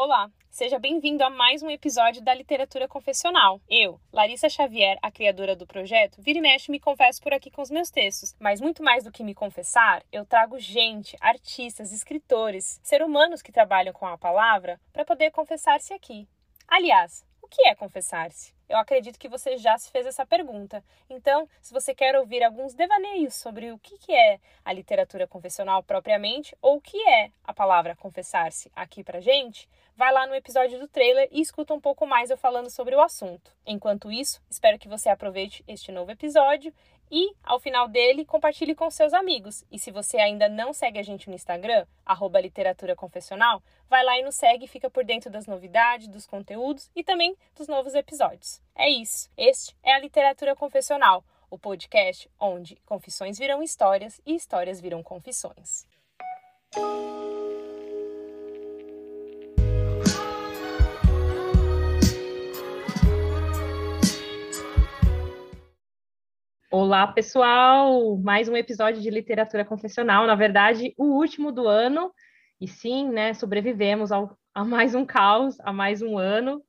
Olá, seja bem-vindo a mais um episódio da Literatura Confessional. Eu, Larissa Xavier, a criadora do projeto, vira e mexe me confesso por aqui com os meus textos, mas muito mais do que me confessar, eu trago gente, artistas, escritores, ser humanos que trabalham com a palavra para poder confessar-se aqui. Aliás, o que é confessar-se? Eu acredito que você já se fez essa pergunta. Então, se você quer ouvir alguns devaneios sobre o que é a literatura confessional propriamente, ou o que é a palavra confessar-se aqui pra gente, vai lá no episódio do trailer e escuta um pouco mais eu falando sobre o assunto. Enquanto isso, espero que você aproveite este novo episódio e, ao final dele, compartilhe com seus amigos. E se você ainda não segue a gente no Instagram, arroba literatura confessional, vai lá e nos segue e fica por dentro das novidades, dos conteúdos e também dos novos episódios. É isso. Este é a Literatura Confessional, o podcast onde confissões viram histórias e histórias viram confissões. Olá, pessoal! Mais um episódio de Literatura Confessional, na verdade, o último do ano. E sim, né, sobrevivemos ao, a mais um caos, a mais um ano.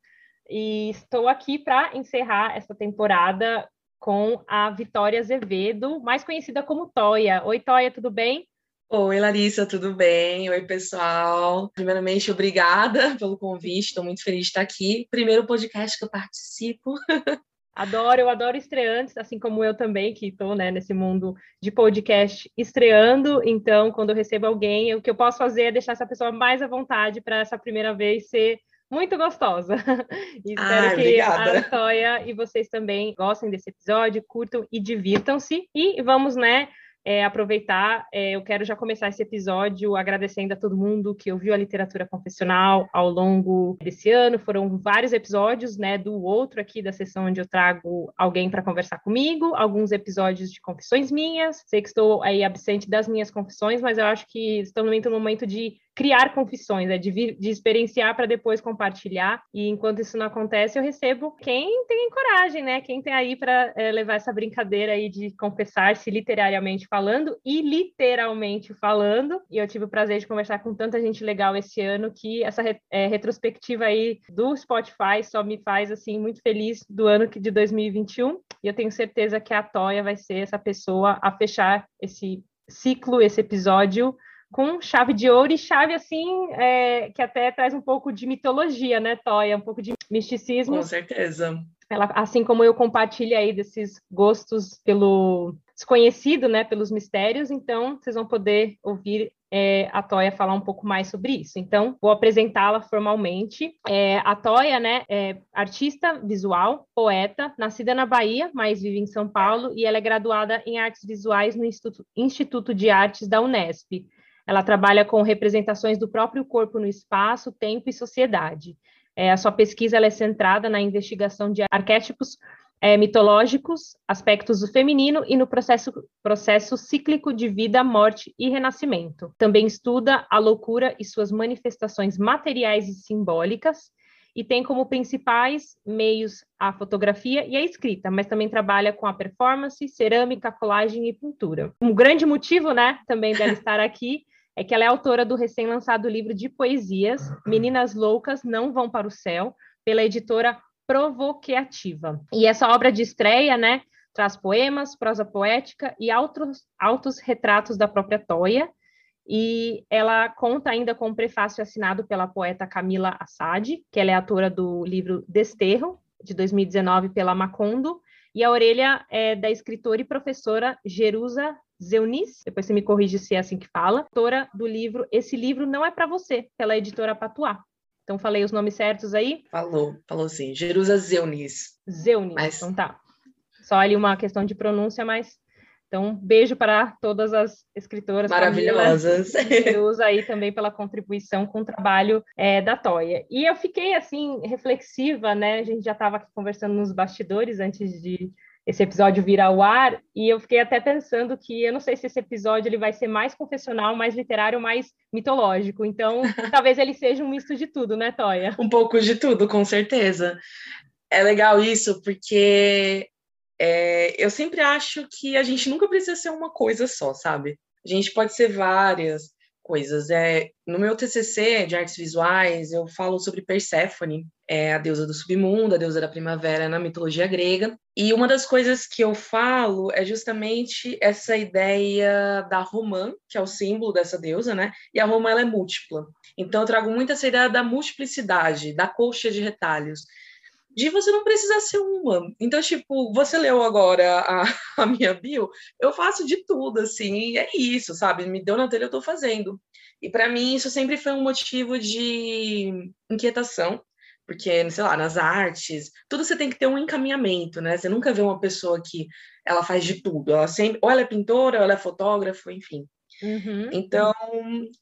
E estou aqui para encerrar essa temporada com a Vitória Azevedo, mais conhecida como Toia. Oi, Toia, tudo bem? Oi, Larissa, tudo bem? Oi, pessoal. Primeiramente, obrigada pelo convite, estou muito feliz de estar aqui. Primeiro podcast que eu participo. Adoro, eu adoro estreantes, assim como eu também, que estou né, nesse mundo de podcast estreando. Então, quando eu recebo alguém, o que eu posso fazer é deixar essa pessoa mais à vontade para essa primeira vez ser muito gostosa. E espero ah, que obrigada. a Toya e vocês também gostem desse episódio, curtam e divirtam-se. E vamos, né, é, aproveitar, é, eu quero já começar esse episódio agradecendo a todo mundo que ouviu a literatura confessional ao longo desse ano. Foram vários episódios, né, do outro aqui da sessão onde eu trago alguém para conversar comigo, alguns episódios de confissões minhas. Sei que estou aí absente das minhas confissões, mas eu acho que estamos no momento de criar confissões, né? de, de experienciar para depois compartilhar. E enquanto isso não acontece, eu recebo quem tem coragem, né? Quem tem aí para é, levar essa brincadeira aí de confessar-se literariamente falando e literalmente falando. E eu tive o prazer de conversar com tanta gente legal esse ano que essa é, retrospectiva aí do Spotify só me faz assim muito feliz do ano de 2021. E eu tenho certeza que a Toya vai ser essa pessoa a fechar esse ciclo, esse episódio com chave de ouro e chave assim é, que até traz um pouco de mitologia, né, Toya? Um pouco de misticismo. Com certeza. Ela, assim como eu compartilho aí desses gostos pelo desconhecido, né, pelos mistérios, então vocês vão poder ouvir é, a Toya falar um pouco mais sobre isso. Então, vou apresentá-la formalmente. É, a Toya, né, é artista visual, poeta, nascida na Bahia, mas vive em São Paulo, e ela é graduada em artes visuais no Instituto, Instituto de Artes da Unesp. Ela trabalha com representações do próprio corpo no espaço, tempo e sociedade. É, a sua pesquisa é centrada na investigação de arquétipos é, mitológicos, aspectos do feminino e no processo, processo cíclico de vida, morte e renascimento. Também estuda a loucura e suas manifestações materiais e simbólicas, e tem como principais meios a fotografia e a escrita, mas também trabalha com a performance, cerâmica, colagem e pintura. Um grande motivo, né, também dela estar aqui é que ela é autora do recém-lançado livro de poesias Meninas Loucas Não Vão para o Céu, pela editora Provoqueativa. E essa obra de estreia, né, traz poemas, prosa poética e autos, autos retratos da própria Toia, e ela conta ainda com um prefácio assinado pela poeta Camila Assad, que ela é autora do livro Desterro, de 2019, pela Macondo, e a orelha é da escritora e professora Jerusa Zeunis, depois você me corrige se é assim que fala, autora do livro Esse Livro Não É para Você, pela editora Patuá. Então, falei os nomes certos aí? Falou, falou sim. Jerusa Zeunis. Zeunis, mas... então tá. Só ali uma questão de pronúncia, mas... Então, beijo para todas as escritoras maravilhosas. Jerusa aí também pela contribuição com o trabalho é, da Toia. E eu fiquei, assim, reflexiva, né? A gente já estava aqui conversando nos bastidores antes de esse episódio vir ao ar, e eu fiquei até pensando que eu não sei se esse episódio ele vai ser mais confessional, mais literário, mais mitológico. Então, talvez ele seja um misto de tudo, né, Toya? Um pouco de tudo, com certeza. É legal isso, porque é, eu sempre acho que a gente nunca precisa ser uma coisa só, sabe? A gente pode ser várias, coisas. É, no meu TCC de artes visuais, eu falo sobre Perséfone, é a deusa do submundo, a deusa da primavera na mitologia grega. E uma das coisas que eu falo é justamente essa ideia da romã, que é o símbolo dessa deusa, né? E a romã ela é múltipla. Então eu trago muito essa ideia da multiplicidade, da colcha de retalhos de você não precisar ser uma. Então, tipo, você leu agora a, a minha bio, eu faço de tudo, assim, é isso, sabe? Me deu na telha, eu tô fazendo. E para mim, isso sempre foi um motivo de inquietação, porque, sei lá, nas artes, tudo você tem que ter um encaminhamento, né? Você nunca vê uma pessoa que ela faz de tudo, ela sempre, ou ela é pintora, ou ela é fotógrafa, enfim. Uhum. Então,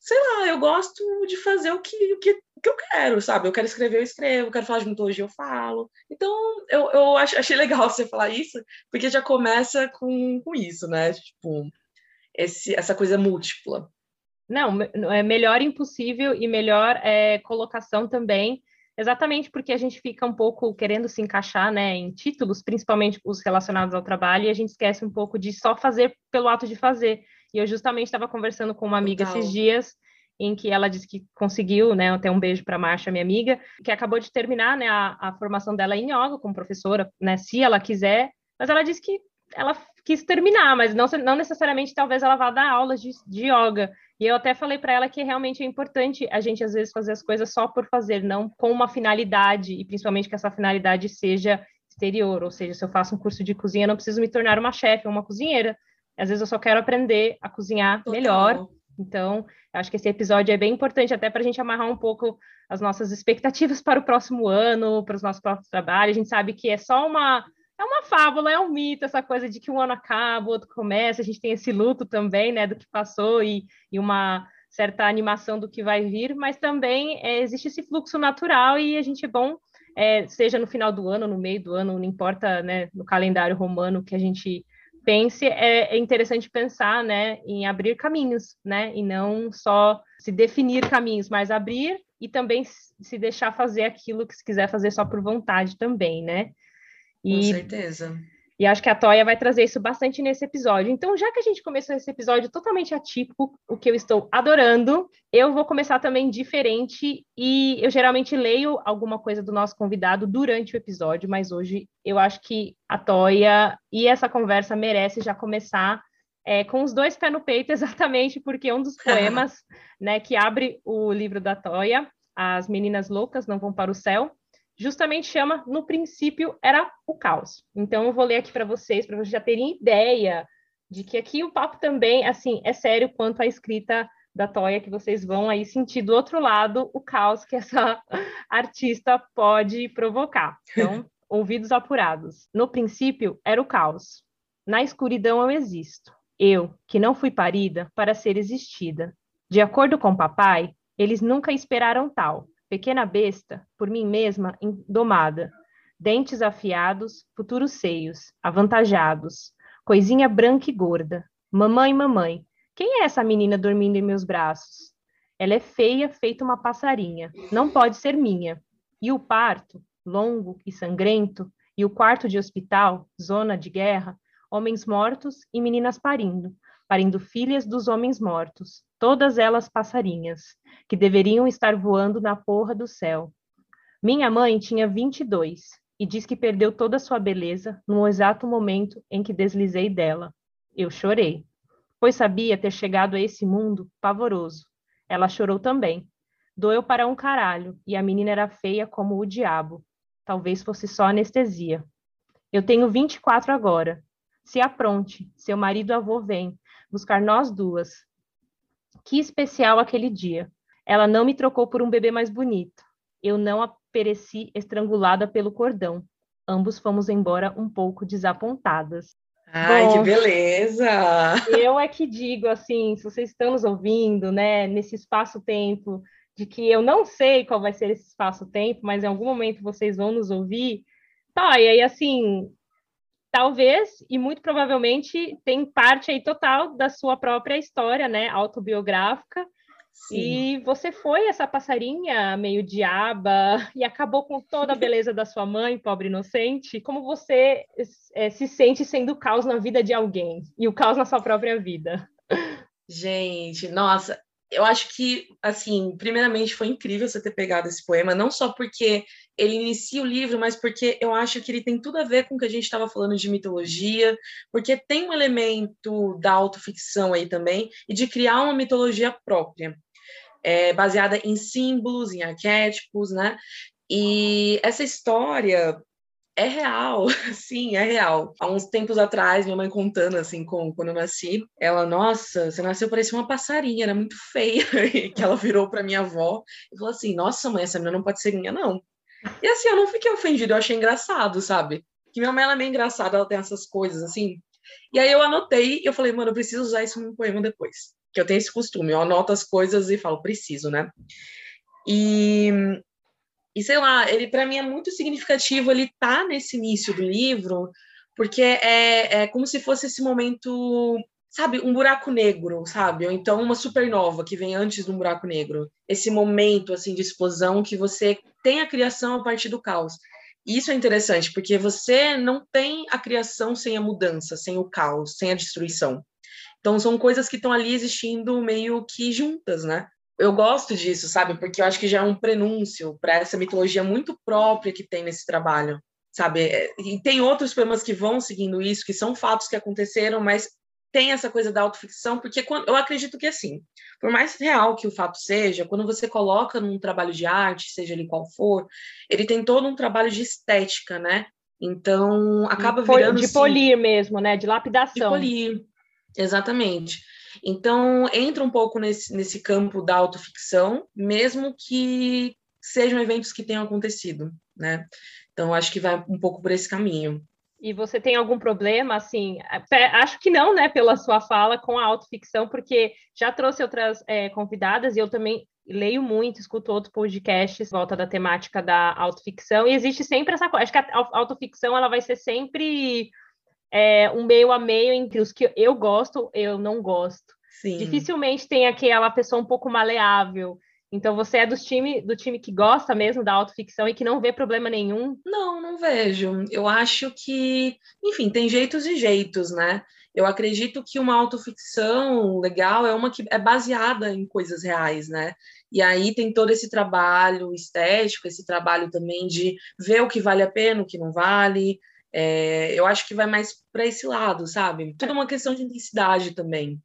sei lá, eu gosto de fazer o que, o que, o que eu quero, sabe? Eu quero escrever, eu escrevo, eu quero falar de mitologia, eu falo. Então, eu, eu achei legal você falar isso, porque já começa com, com isso, né? Tipo, esse, essa coisa múltipla. Não, é melhor impossível e melhor é, colocação também, exatamente porque a gente fica um pouco querendo se encaixar né, em títulos, principalmente os relacionados ao trabalho, e a gente esquece um pouco de só fazer pelo ato de fazer. E eu justamente estava conversando com uma amiga Total. esses dias, em que ela disse que conseguiu, né, até um beijo para a Marcia, minha amiga, que acabou de terminar, né, a, a formação dela em yoga como professora, né, se ela quiser, mas ela disse que ela quis terminar, mas não, não necessariamente talvez ela vá dar aulas de, de yoga. E eu até falei para ela que realmente é importante a gente às vezes fazer as coisas só por fazer, não com uma finalidade, e principalmente que essa finalidade seja exterior, ou seja, se eu faço um curso de cozinha, eu não preciso me tornar uma chefe ou uma cozinheira. Às vezes eu só quero aprender a cozinhar Total. melhor. Então, acho que esse episódio é bem importante até para a gente amarrar um pouco as nossas expectativas para o próximo ano, para os nossos próximos trabalhos. A gente sabe que é só uma é uma fábula, é um mito, essa coisa de que um ano acaba, o outro começa, a gente tem esse luto também, né, do que passou e, e uma certa animação do que vai vir, mas também é, existe esse fluxo natural e a gente é bom, é, seja no final do ano, no meio do ano, não importa, né, no calendário romano que a gente pense, é, é, interessante pensar, né, em abrir caminhos, né, e não só se definir caminhos, mas abrir e também se deixar fazer aquilo que se quiser fazer só por vontade também, né? E, Com certeza. E acho que a Toya vai trazer isso bastante nesse episódio. Então, já que a gente começou esse episódio totalmente atípico, o que eu estou adorando, eu vou começar também diferente. E eu geralmente leio alguma coisa do nosso convidado durante o episódio, mas hoje eu acho que a Toya e essa conversa merece já começar é, com os dois pés no peito, exatamente porque um dos poemas né, que abre o livro da Toya, As Meninas Loucas Não Vão para o Céu, justamente chama No princípio era o caos. Então eu vou ler aqui para vocês, para vocês já terem ideia de que aqui o papo também, assim, é sério quanto à escrita da Toya, que vocês vão aí sentir do outro lado o caos que essa artista pode provocar. Então, ouvidos apurados. No princípio era o caos. Na escuridão eu existo. Eu, que não fui parida para ser existida. De acordo com papai, eles nunca esperaram tal. Pequena besta, por mim mesma domada, dentes afiados, futuros seios, avantajados, coisinha branca e gorda. Mamãe, mamãe, quem é essa menina dormindo em meus braços? Ela é feia, feita uma passarinha, não pode ser minha. E o parto, longo e sangrento, e o quarto de hospital, zona de guerra, homens mortos e meninas parindo, parindo filhas dos homens mortos, todas elas passarinhas, que deveriam estar voando na porra do céu. Minha mãe tinha 22 e diz que perdeu toda a sua beleza no exato momento em que deslizei dela. Eu chorei, pois sabia ter chegado a esse mundo pavoroso. Ela chorou também. Doeu para um caralho, e a menina era feia como o diabo. Talvez fosse só anestesia. Eu tenho 24 agora. Se apronte, seu marido avô vem buscar nós duas. Que especial aquele dia. Ela não me trocou por um bebê mais bonito. Eu não a pereci estrangulada pelo cordão. Ambos fomos embora um pouco desapontadas. Ai, Bom, que beleza! Eu é que digo, assim, se vocês estão nos ouvindo, né, nesse espaço-tempo, de que eu não sei qual vai ser esse espaço-tempo, mas em algum momento vocês vão nos ouvir, tá, e aí, assim, talvez, e muito provavelmente, tem parte aí total da sua própria história, né, autobiográfica, Sim. E você foi essa passarinha meio diaba e acabou com toda a beleza da sua mãe, pobre inocente. Como você é, se sente sendo caos na vida de alguém e o caos na sua própria vida? Gente, nossa, eu acho que, assim, primeiramente foi incrível você ter pegado esse poema, não só porque ele inicia o livro, mas porque eu acho que ele tem tudo a ver com o que a gente estava falando de mitologia, porque tem um elemento da autoficção aí também, e de criar uma mitologia própria, é, baseada em símbolos, em arquétipos, né? E essa história é real, sim, é real. Há uns tempos atrás, minha mãe contando, assim, com, quando eu nasci, ela, nossa, você nasceu parecia uma passarinha, era muito feia, que ela virou para minha avó e falou assim, nossa, mãe, essa menina não pode ser minha, não. E assim, eu não fiquei ofendida, eu achei engraçado, sabe? Que minha mãe, ela é meio engraçada, ela tem essas coisas, assim. E aí eu anotei e eu falei, mano, eu preciso usar isso num poema depois. Que eu tenho esse costume, eu anoto as coisas e falo, preciso, né? E e sei lá, ele para mim é muito significativo ele tá nesse início do livro, porque é, é como se fosse esse momento, sabe, um buraco negro, sabe? Ou então uma supernova que vem antes de um buraco negro. Esse momento assim de explosão que você tem a criação a partir do caos. E isso é interessante, porque você não tem a criação sem a mudança, sem o caos, sem a destruição. Então são coisas que estão ali existindo meio que juntas, né? Eu gosto disso, sabe? Porque eu acho que já é um prenúncio para essa mitologia muito própria que tem nesse trabalho, sabe? É, e tem outros poemas que vão seguindo isso, que são fatos que aconteceram, mas tem essa coisa da autoficção, porque quando, eu acredito que assim, por mais real que o fato seja, quando você coloca num trabalho de arte, seja ele qual for, ele tem todo um trabalho de estética, né? Então acaba virando de polir mesmo, né? De lapidação. De polir, exatamente. Então, entra um pouco nesse, nesse campo da autoficção, mesmo que sejam eventos que tenham acontecido, né? Então, acho que vai um pouco por esse caminho. E você tem algum problema, assim? Acho que não, né, pela sua fala com a autoficção, porque já trouxe outras é, convidadas e eu também leio muito, escuto outros podcasts volta da temática da autoficção, e existe sempre essa coisa. Acho que a autoficção ela vai ser sempre é, um meio a meio entre os que eu gosto eu não gosto. Sim. Dificilmente tem aquela pessoa um pouco maleável. Então você é do time, do time que gosta mesmo da autoficção e que não vê problema nenhum? Não, não vejo. Eu acho que, enfim, tem jeitos e jeitos, né? Eu acredito que uma autoficção legal é uma que é baseada em coisas reais, né? E aí tem todo esse trabalho estético, esse trabalho também de ver o que vale a pena, o que não vale, é, eu acho que vai mais para esse lado, sabe? Tudo uma questão de intensidade também.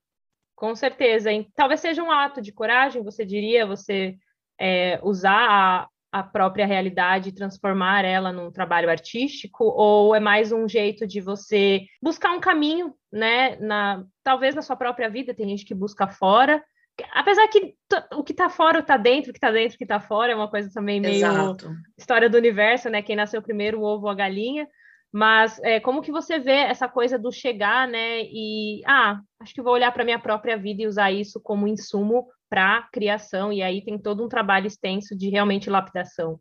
Com certeza. Talvez seja um ato de coragem, você diria, você é, usar a, a própria realidade e transformar ela num trabalho artístico, ou é mais um jeito de você buscar um caminho, né? Na, talvez na sua própria vida, tem gente que busca fora. Apesar que o que está fora está dentro, o que está dentro, o que está fora, é uma coisa também meio Exato. história do universo, né? Quem nasceu primeiro, o ovo ou a galinha. Mas é, como que você vê essa coisa do chegar, né? E ah, acho que vou olhar para minha própria vida e usar isso como insumo para criação. E aí tem todo um trabalho extenso de realmente lapidação.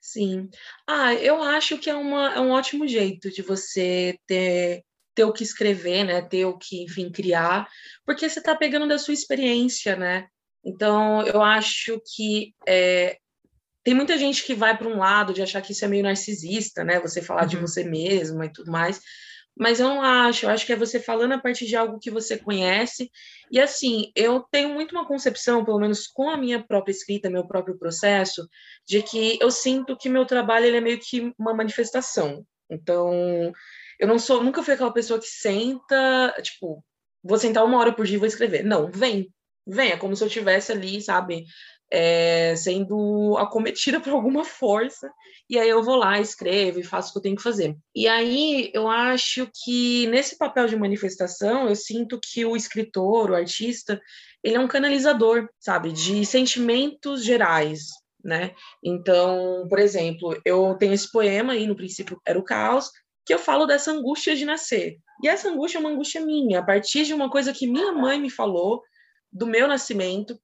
Sim. Ah, eu acho que é, uma, é um ótimo jeito de você ter ter o que escrever, né? Ter o que, enfim, criar, porque você está pegando da sua experiência, né? Então, eu acho que é, tem muita gente que vai para um lado de achar que isso é meio narcisista, né? Você falar uhum. de você mesma e tudo mais. Mas eu não acho, eu acho que é você falando a partir de algo que você conhece. E assim, eu tenho muito uma concepção, pelo menos com a minha própria escrita, meu próprio processo, de que eu sinto que meu trabalho ele é meio que uma manifestação. Então, eu não sou, nunca fui aquela pessoa que senta, tipo, vou sentar uma hora por dia e vou escrever. Não, vem, vem, é como se eu estivesse ali, sabe, é, sendo acometida por alguma força, e aí eu vou lá, escrevo e faço o que eu tenho que fazer. E aí eu acho que nesse papel de manifestação, eu sinto que o escritor, o artista, ele é um canalizador, sabe, de sentimentos gerais, né? Então, por exemplo, eu tenho esse poema aí, no princípio era o caos, que eu falo dessa angústia de nascer. E essa angústia é uma angústia minha, a partir de uma coisa que minha mãe me falou do meu nascimento,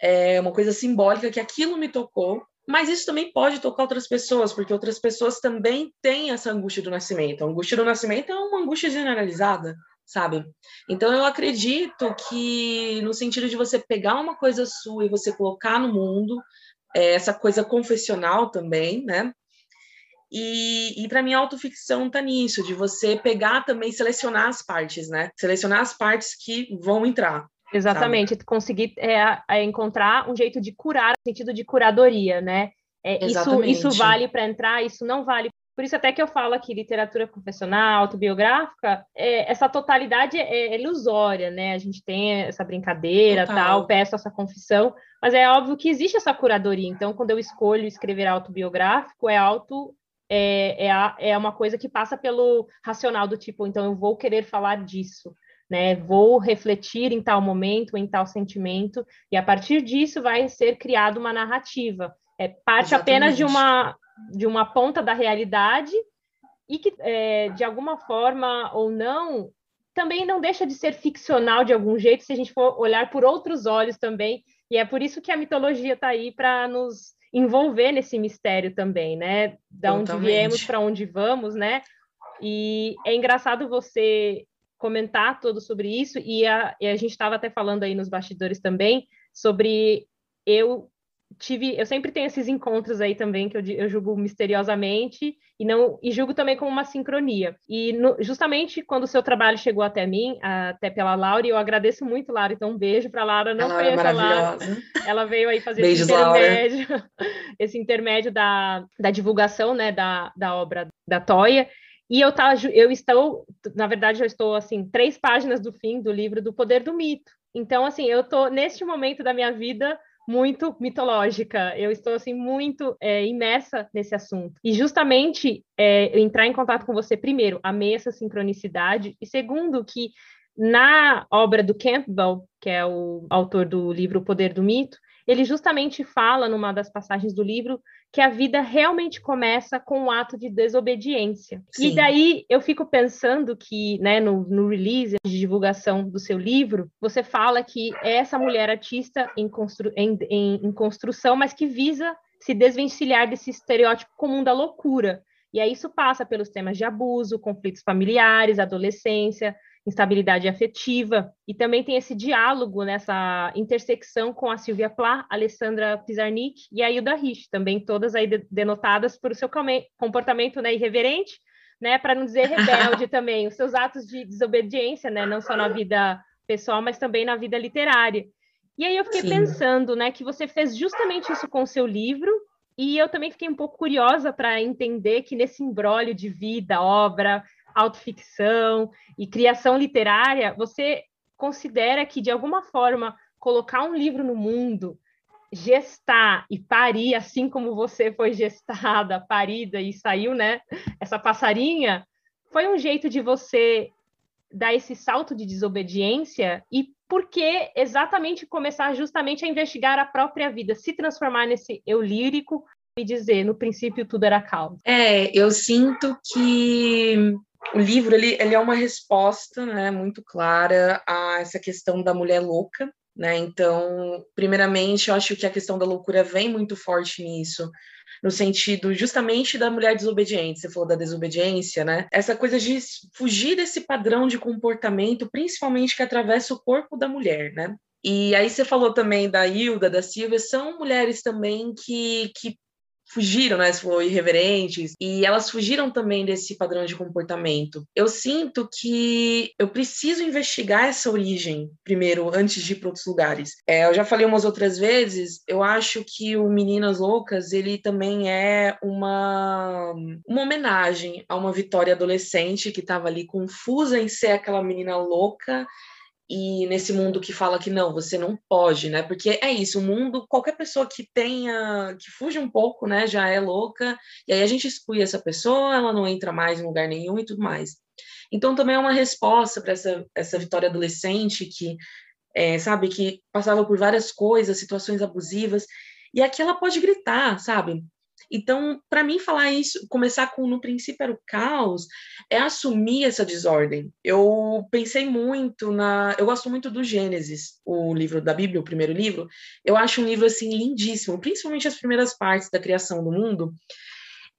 é uma coisa simbólica que aquilo me tocou, mas isso também pode tocar outras pessoas, porque outras pessoas também têm essa angústia do nascimento. A angústia do nascimento é uma angústia generalizada, sabe? Então eu acredito que no sentido de você pegar uma coisa sua e você colocar no mundo, é, essa coisa confessional também, né? E, e para mim, a autoficção tá nisso, de você pegar também, selecionar as partes, né? Selecionar as partes que vão entrar. Exatamente, sabe? conseguir é, é encontrar um jeito de curar, no sentido de curadoria, né? É, isso, isso vale para entrar, isso não vale. Por isso até que eu falo aqui, literatura profissional, autobiográfica, é, essa totalidade é, é, ilusória, né? A gente tem essa brincadeira, Total. tal, peço essa confissão, mas é óbvio que existe essa curadoria. Então, quando eu escolho escrever autobiográfico, é auto é, é, a, é uma coisa que passa pelo racional do tipo, então eu vou querer falar disso, né? Vou refletir em tal momento, em tal sentimento, e a partir disso vai ser criada uma narrativa. É parte Exatamente. apenas de uma de uma ponta da realidade e que é, de alguma forma ou não também não deixa de ser ficcional de algum jeito se a gente for olhar por outros olhos também e é por isso que a mitologia está aí para nos envolver nesse mistério também, né? Da onde viemos para onde vamos, né? E é engraçado você comentar todo sobre isso, e a, e a gente estava até falando aí nos bastidores também sobre eu tive, eu sempre tenho esses encontros aí também que eu, eu julgo misteriosamente e não e julgo também como uma sincronia. E no, justamente quando o seu trabalho chegou até mim, até pela Laura, e eu agradeço muito, Laura, então um beijo para Laura, não foi essa Laura. Ela veio aí fazer Beijos, esse intermédio, esse intermédio da, da divulgação, né, da, da obra da Toia. E eu, tá, eu estou, na verdade, eu estou assim, três páginas do fim do livro do Poder do Mito. Então, assim, eu estou neste momento da minha vida muito mitológica. Eu estou assim muito é, imersa nesse assunto. E justamente é, entrar em contato com você primeiro, amei essa sincronicidade e segundo que na obra do Campbell, que é o autor do livro O Poder do Mito, ele justamente fala numa das passagens do livro que a vida realmente começa com um ato de desobediência. Sim. E daí eu fico pensando que, né, no, no, release de divulgação do seu livro, você fala que é essa mulher artista em, constru em, em, em construção, mas que visa se desvencilhar desse estereótipo comum da loucura. E aí isso passa pelos temas de abuso, conflitos familiares, adolescência, instabilidade afetiva, e também tem esse diálogo nessa intersecção com a Silvia Plá, Alessandra Pizarnik e a Hilda Rich, também todas aí denotadas por seu comportamento né, irreverente, né, para não dizer rebelde também, os seus atos de desobediência, né, não só na vida pessoal, mas também na vida literária. E aí eu fiquei Sim. pensando, né, que você fez justamente isso com o seu livro, e eu também fiquei um pouco curiosa para entender que nesse embrólio de vida, obra, autoficção e criação literária, você considera que, de alguma forma, colocar um livro no mundo, gestar e parir, assim como você foi gestada, parida e saiu, né? Essa passarinha, foi um jeito de você dar esse salto de desobediência e por que exatamente começar justamente a investigar a própria vida, se transformar nesse eu lírico e dizer, no princípio tudo era calmo. É, eu sinto que o livro ele, ele é uma resposta né, muito clara a essa questão da mulher louca. Né? Então, primeiramente, eu acho que a questão da loucura vem muito forte nisso, no sentido justamente da mulher desobediente. Você falou da desobediência, né? Essa coisa de fugir desse padrão de comportamento, principalmente que atravessa o corpo da mulher, né? E aí você falou também da Hilda, da Silvia, são mulheres também que, que fugiram, né? For irreverentes, e elas fugiram também desse padrão de comportamento. Eu sinto que eu preciso investigar essa origem primeiro, antes de ir para outros lugares. É, eu já falei umas outras vezes, eu acho que o Meninas Loucas, ele também é uma, uma homenagem a uma Vitória adolescente que estava ali confusa em ser aquela menina louca e nesse mundo que fala que não, você não pode, né? Porque é isso, o mundo, qualquer pessoa que tenha, que fuja um pouco, né, já é louca, e aí a gente exclui essa pessoa, ela não entra mais em lugar nenhum e tudo mais. Então também é uma resposta para essa, essa Vitória adolescente que, é, sabe, que passava por várias coisas, situações abusivas, e aqui ela pode gritar, sabe? Então, para mim, falar isso, começar com no princípio era o caos, é assumir essa desordem. Eu pensei muito na. Eu gosto muito do Gênesis, o livro da Bíblia, o primeiro livro. Eu acho um livro assim lindíssimo, principalmente as primeiras partes da criação do mundo.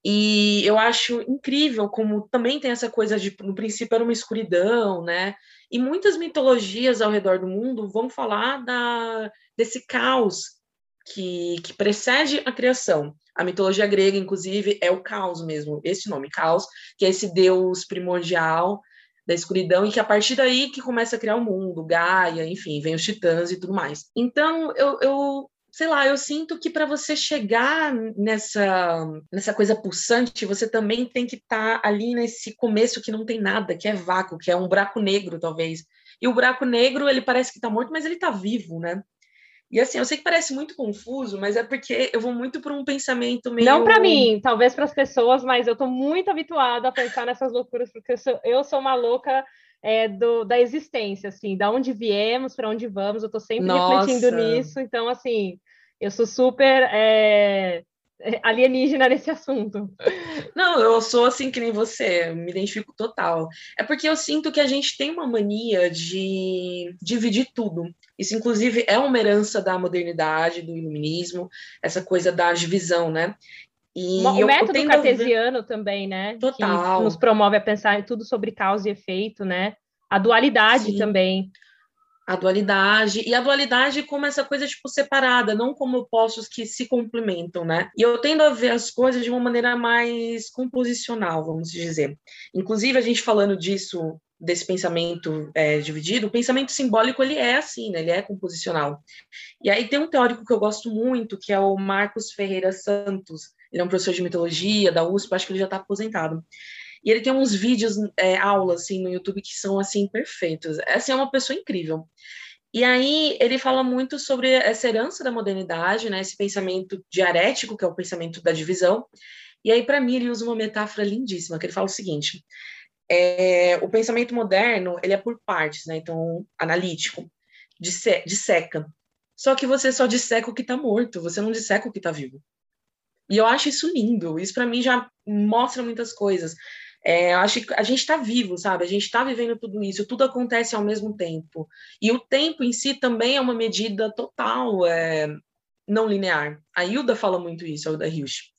E eu acho incrível como também tem essa coisa de, no princípio, era uma escuridão, né? E muitas mitologias ao redor do mundo vão falar da, desse caos que, que precede a criação. A mitologia grega, inclusive, é o caos mesmo, esse nome, caos, que é esse deus primordial, da escuridão e que a partir daí que começa a criar o mundo, Gaia, enfim, vem os titãs e tudo mais. Então, eu, eu sei lá, eu sinto que para você chegar nessa nessa coisa pulsante, você também tem que estar tá ali nesse começo que não tem nada, que é vácuo, que é um buraco negro, talvez. E o buraco negro, ele parece que está morto, mas ele está vivo, né? E assim, eu sei que parece muito confuso, mas é porque eu vou muito por um pensamento meio. Não para mim, talvez para as pessoas, mas eu estou muito habituada a pensar nessas loucuras, porque eu sou, eu sou uma louca é, do, da existência, assim, da onde viemos, para onde vamos, eu estou sempre Nossa. refletindo nisso, então, assim, eu sou super é, alienígena nesse assunto. Não, eu sou assim que nem você, me identifico total. É porque eu sinto que a gente tem uma mania de dividir tudo. Isso, inclusive, é uma herança da modernidade, do iluminismo, essa coisa da divisão, né? E o eu, método eu cartesiano ver... também, né? Total. Que nos promove a pensar tudo sobre causa e efeito, né? A dualidade Sim. também. A dualidade, e a dualidade como essa coisa, tipo, separada, não como opostos que se complementam, né? E eu tendo a ver as coisas de uma maneira mais composicional, vamos dizer. Inclusive, a gente falando disso desse pensamento é, dividido, o pensamento simbólico ele é assim, né? Ele é composicional. E aí tem um teórico que eu gosto muito, que é o Marcos Ferreira Santos, ele é um professor de mitologia da USP, acho que ele já está aposentado. E ele tem uns vídeos, é, aulas, assim, no YouTube que são, assim, perfeitos. Essa é uma pessoa incrível. E aí ele fala muito sobre essa herança da modernidade, né? Esse pensamento diarético, que é o pensamento da divisão. E aí, para mim, ele usa uma metáfora lindíssima, que ele fala o seguinte, é, o pensamento moderno, ele é por partes, né? Então, analítico, disseca. Só que você só disseca o que está morto, você não disseca o que está vivo. E eu acho isso lindo. Isso para mim já mostra muitas coisas. É, eu acho que a gente está vivo, sabe? A gente está vivendo tudo isso, tudo acontece ao mesmo tempo. E o tempo em si também é uma medida total é, não linear. A Hilda fala muito isso, a Hilda Hilsch.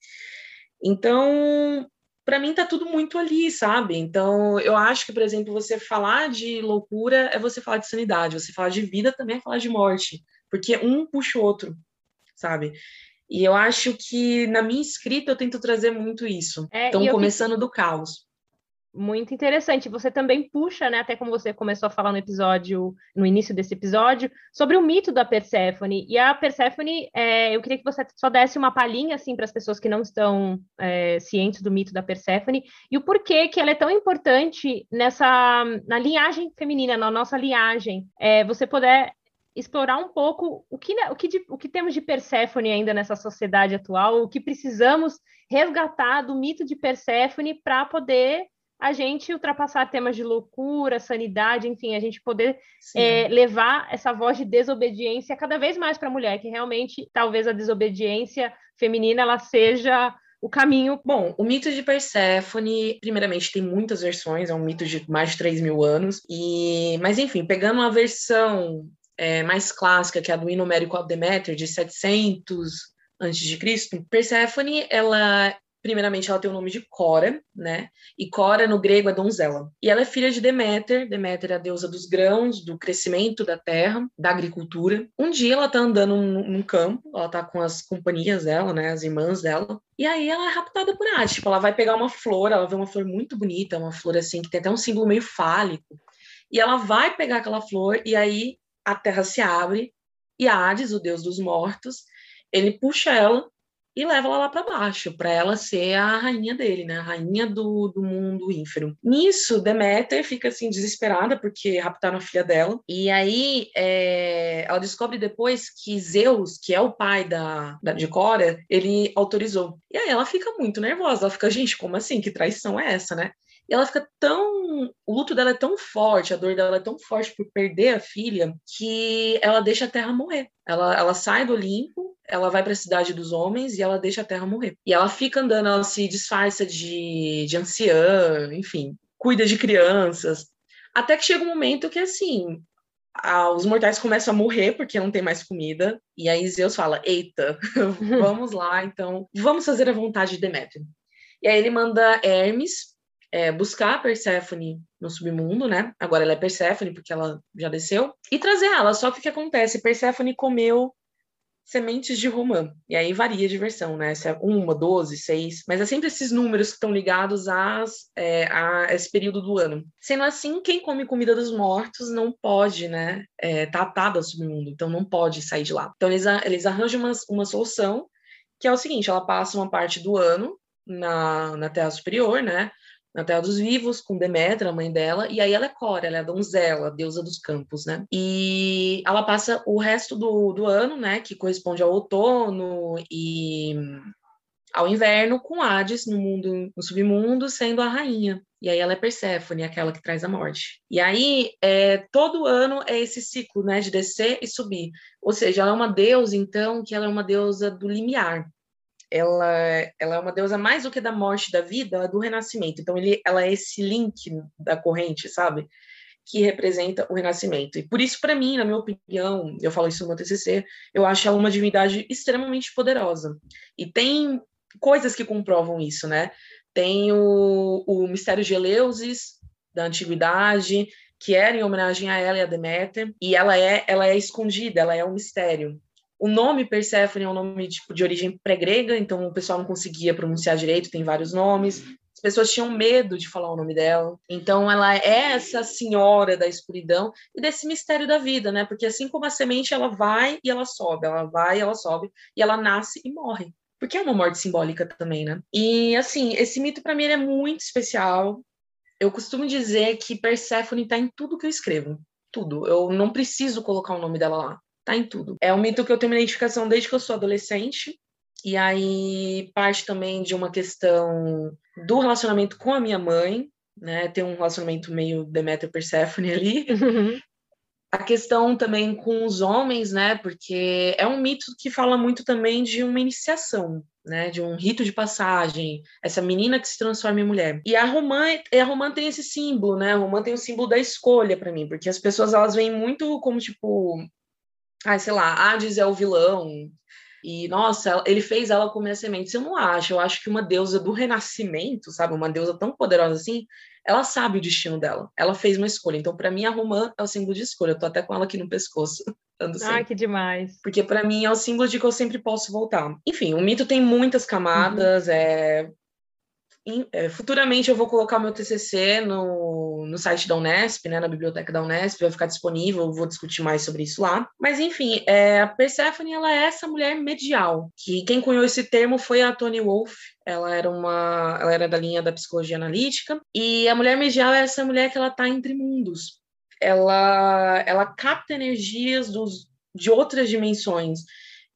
Então, para mim tá tudo muito ali, sabe? Então, eu acho que, por exemplo, você falar de loucura é você falar de sanidade, você falar de vida também é falar de morte, porque um puxa o outro, sabe? E eu acho que na minha escrita eu tento trazer muito isso. É, então, começando do caos. Muito interessante. Você também puxa, né, até como você começou a falar no episódio, no início desse episódio, sobre o mito da Perséfone. E a Perséfone, é, eu queria que você só desse uma palhinha assim para as pessoas que não estão é, cientes do mito da Perséfone e o porquê que ela é tão importante nessa na linhagem feminina, na nossa linhagem. É, você puder explorar um pouco o que, o que, de, o que temos de Perséfone ainda nessa sociedade atual, o que precisamos resgatar do mito de Perséfone para poder a gente ultrapassar temas de loucura, sanidade, enfim, a gente poder é, levar essa voz de desobediência cada vez mais para a mulher, que realmente talvez a desobediência feminina ela seja o caminho. Bom, o mito de Perséfone, primeiramente, tem muitas versões, é um mito de mais de 3 mil anos, e mas enfim, pegando uma versão é, mais clássica, que é a do of Demeter, de 700 a.C., Perséfone, ela primeiramente ela tem o nome de Cora, né? E Cora no grego é donzela. E ela é filha de Deméter. Deméter é a deusa dos grãos, do crescimento da terra, da agricultura. Um dia ela tá andando num, campo, ela tá com as companhias dela, né, as irmãs dela. E aí ela é raptada por Hades. Tipo, ela vai pegar uma flor, ela vê uma flor muito bonita, uma flor assim que tem até um símbolo meio fálico. E ela vai pegar aquela flor e aí a terra se abre e Hades, o deus dos mortos, ele puxa ela e leva ela lá para baixo, para ela ser a rainha dele, né? A rainha do, do mundo ínfero. Nisso, Deméter fica assim desesperada porque raptaram a filha dela. E aí é, ela descobre depois que Zeus, que é o pai da, da de Cora, ele autorizou. E aí ela fica muito nervosa. Ela fica, gente, como assim? Que traição é essa, né? E ela fica tão. O luto dela é tão forte, a dor dela é tão forte por perder a filha, que ela deixa a terra morrer. Ela, ela sai do Olimpo, ela vai para a cidade dos homens e ela deixa a terra morrer. E ela fica andando, ela se disfarça de, de anciã, enfim, cuida de crianças. Até que chega um momento que, assim, os mortais começam a morrer porque não tem mais comida. E aí Zeus fala: Eita, vamos lá, então, vamos fazer a vontade de Deméter. E aí ele manda Hermes é, buscar Perséfone no submundo, né? Agora ela é Perséfone porque ela já desceu e trazer ela. Só que o que acontece? Perséfone comeu sementes de romã. E aí varia de versão, né? Se é uma, doze, seis, mas é sempre esses números que estão ligados às, é, a esse período do ano. Sendo assim, quem come comida dos mortos não pode, né? É, tá atado ao submundo, então não pode sair de lá. Então eles, eles arranjam uma, uma solução que é o seguinte: ela passa uma parte do ano na, na Terra Superior, né? Na Terra dos Vivos, com Deméter, a mãe dela, e aí ela é Cora, ela é a donzela, a deusa dos campos, né? E ela passa o resto do, do ano, né, que corresponde ao outono e ao inverno, com Hades no mundo, no submundo, sendo a rainha. E aí ela é Perséfone, aquela que traz a morte. E aí, é, todo ano é esse ciclo, né, de descer e subir. Ou seja, ela é uma deusa, então, que ela é uma deusa do limiar ela, ela é uma deusa mais do que da morte da vida, ela é do renascimento. Então, ele, ela é esse link da corrente, sabe? Que representa o renascimento. E por isso, para mim, na minha opinião, eu falo isso no meu TCC, eu acho ela uma divindade extremamente poderosa. E tem coisas que comprovam isso, né? Tem o, o mistério de Eleusis, da antiguidade, que era em homenagem a ela e a Deméter, e ela é, ela é escondida, ela é um mistério. O nome Perséfone é um nome tipo, de origem pré-grega, então o pessoal não conseguia pronunciar direito, tem vários nomes. As pessoas tinham medo de falar o nome dela. Então ela é essa senhora da escuridão e desse mistério da vida, né? Porque assim como a semente, ela vai e ela sobe, ela vai e ela sobe, e ela nasce e morre. Porque é uma morte simbólica também, né? E assim, esse mito para mim é muito especial. Eu costumo dizer que Perséfone está em tudo que eu escrevo. Tudo. Eu não preciso colocar o nome dela lá tá em tudo. É um mito que eu tenho uma identificação desde que eu sou adolescente, e aí parte também de uma questão do relacionamento com a minha mãe, né? Tem um relacionamento meio Deméter Perséfone ali. Uhum. A questão também com os homens, né? Porque é um mito que fala muito também de uma iniciação, né, de um rito de passagem, essa menina que se transforma em mulher. E a romã, a romã tem esse símbolo, né? A romã tem o símbolo da escolha para mim, porque as pessoas elas veem muito como tipo ai, sei lá, Hades é o vilão, e nossa, ele fez ela comer a semente. Eu não acho, eu acho que uma deusa do renascimento, sabe, uma deusa tão poderosa assim, ela sabe o destino dela. Ela fez uma escolha. Então, para mim, a romã é o símbolo de escolha. Eu tô até com ela aqui no pescoço. Ai, que demais. Porque para mim é o símbolo de que eu sempre posso voltar. Enfim, o mito tem muitas camadas, uhum. é é, futuramente eu vou colocar meu TCC no, no site da Unesp, né, na biblioteca da Unesp, vai ficar disponível, vou discutir mais sobre isso lá. Mas enfim, é, a Persephone ela é essa mulher medial, que quem cunhou esse termo foi a Toni Wolff, ela era uma, ela era da linha da psicologia analítica, e a mulher medial é essa mulher que ela está entre mundos. Ela, ela capta energias dos, de outras dimensões.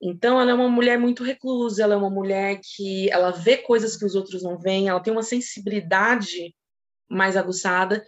Então, ela é uma mulher muito reclusa, ela é uma mulher que ela vê coisas que os outros não veem, ela tem uma sensibilidade mais aguçada.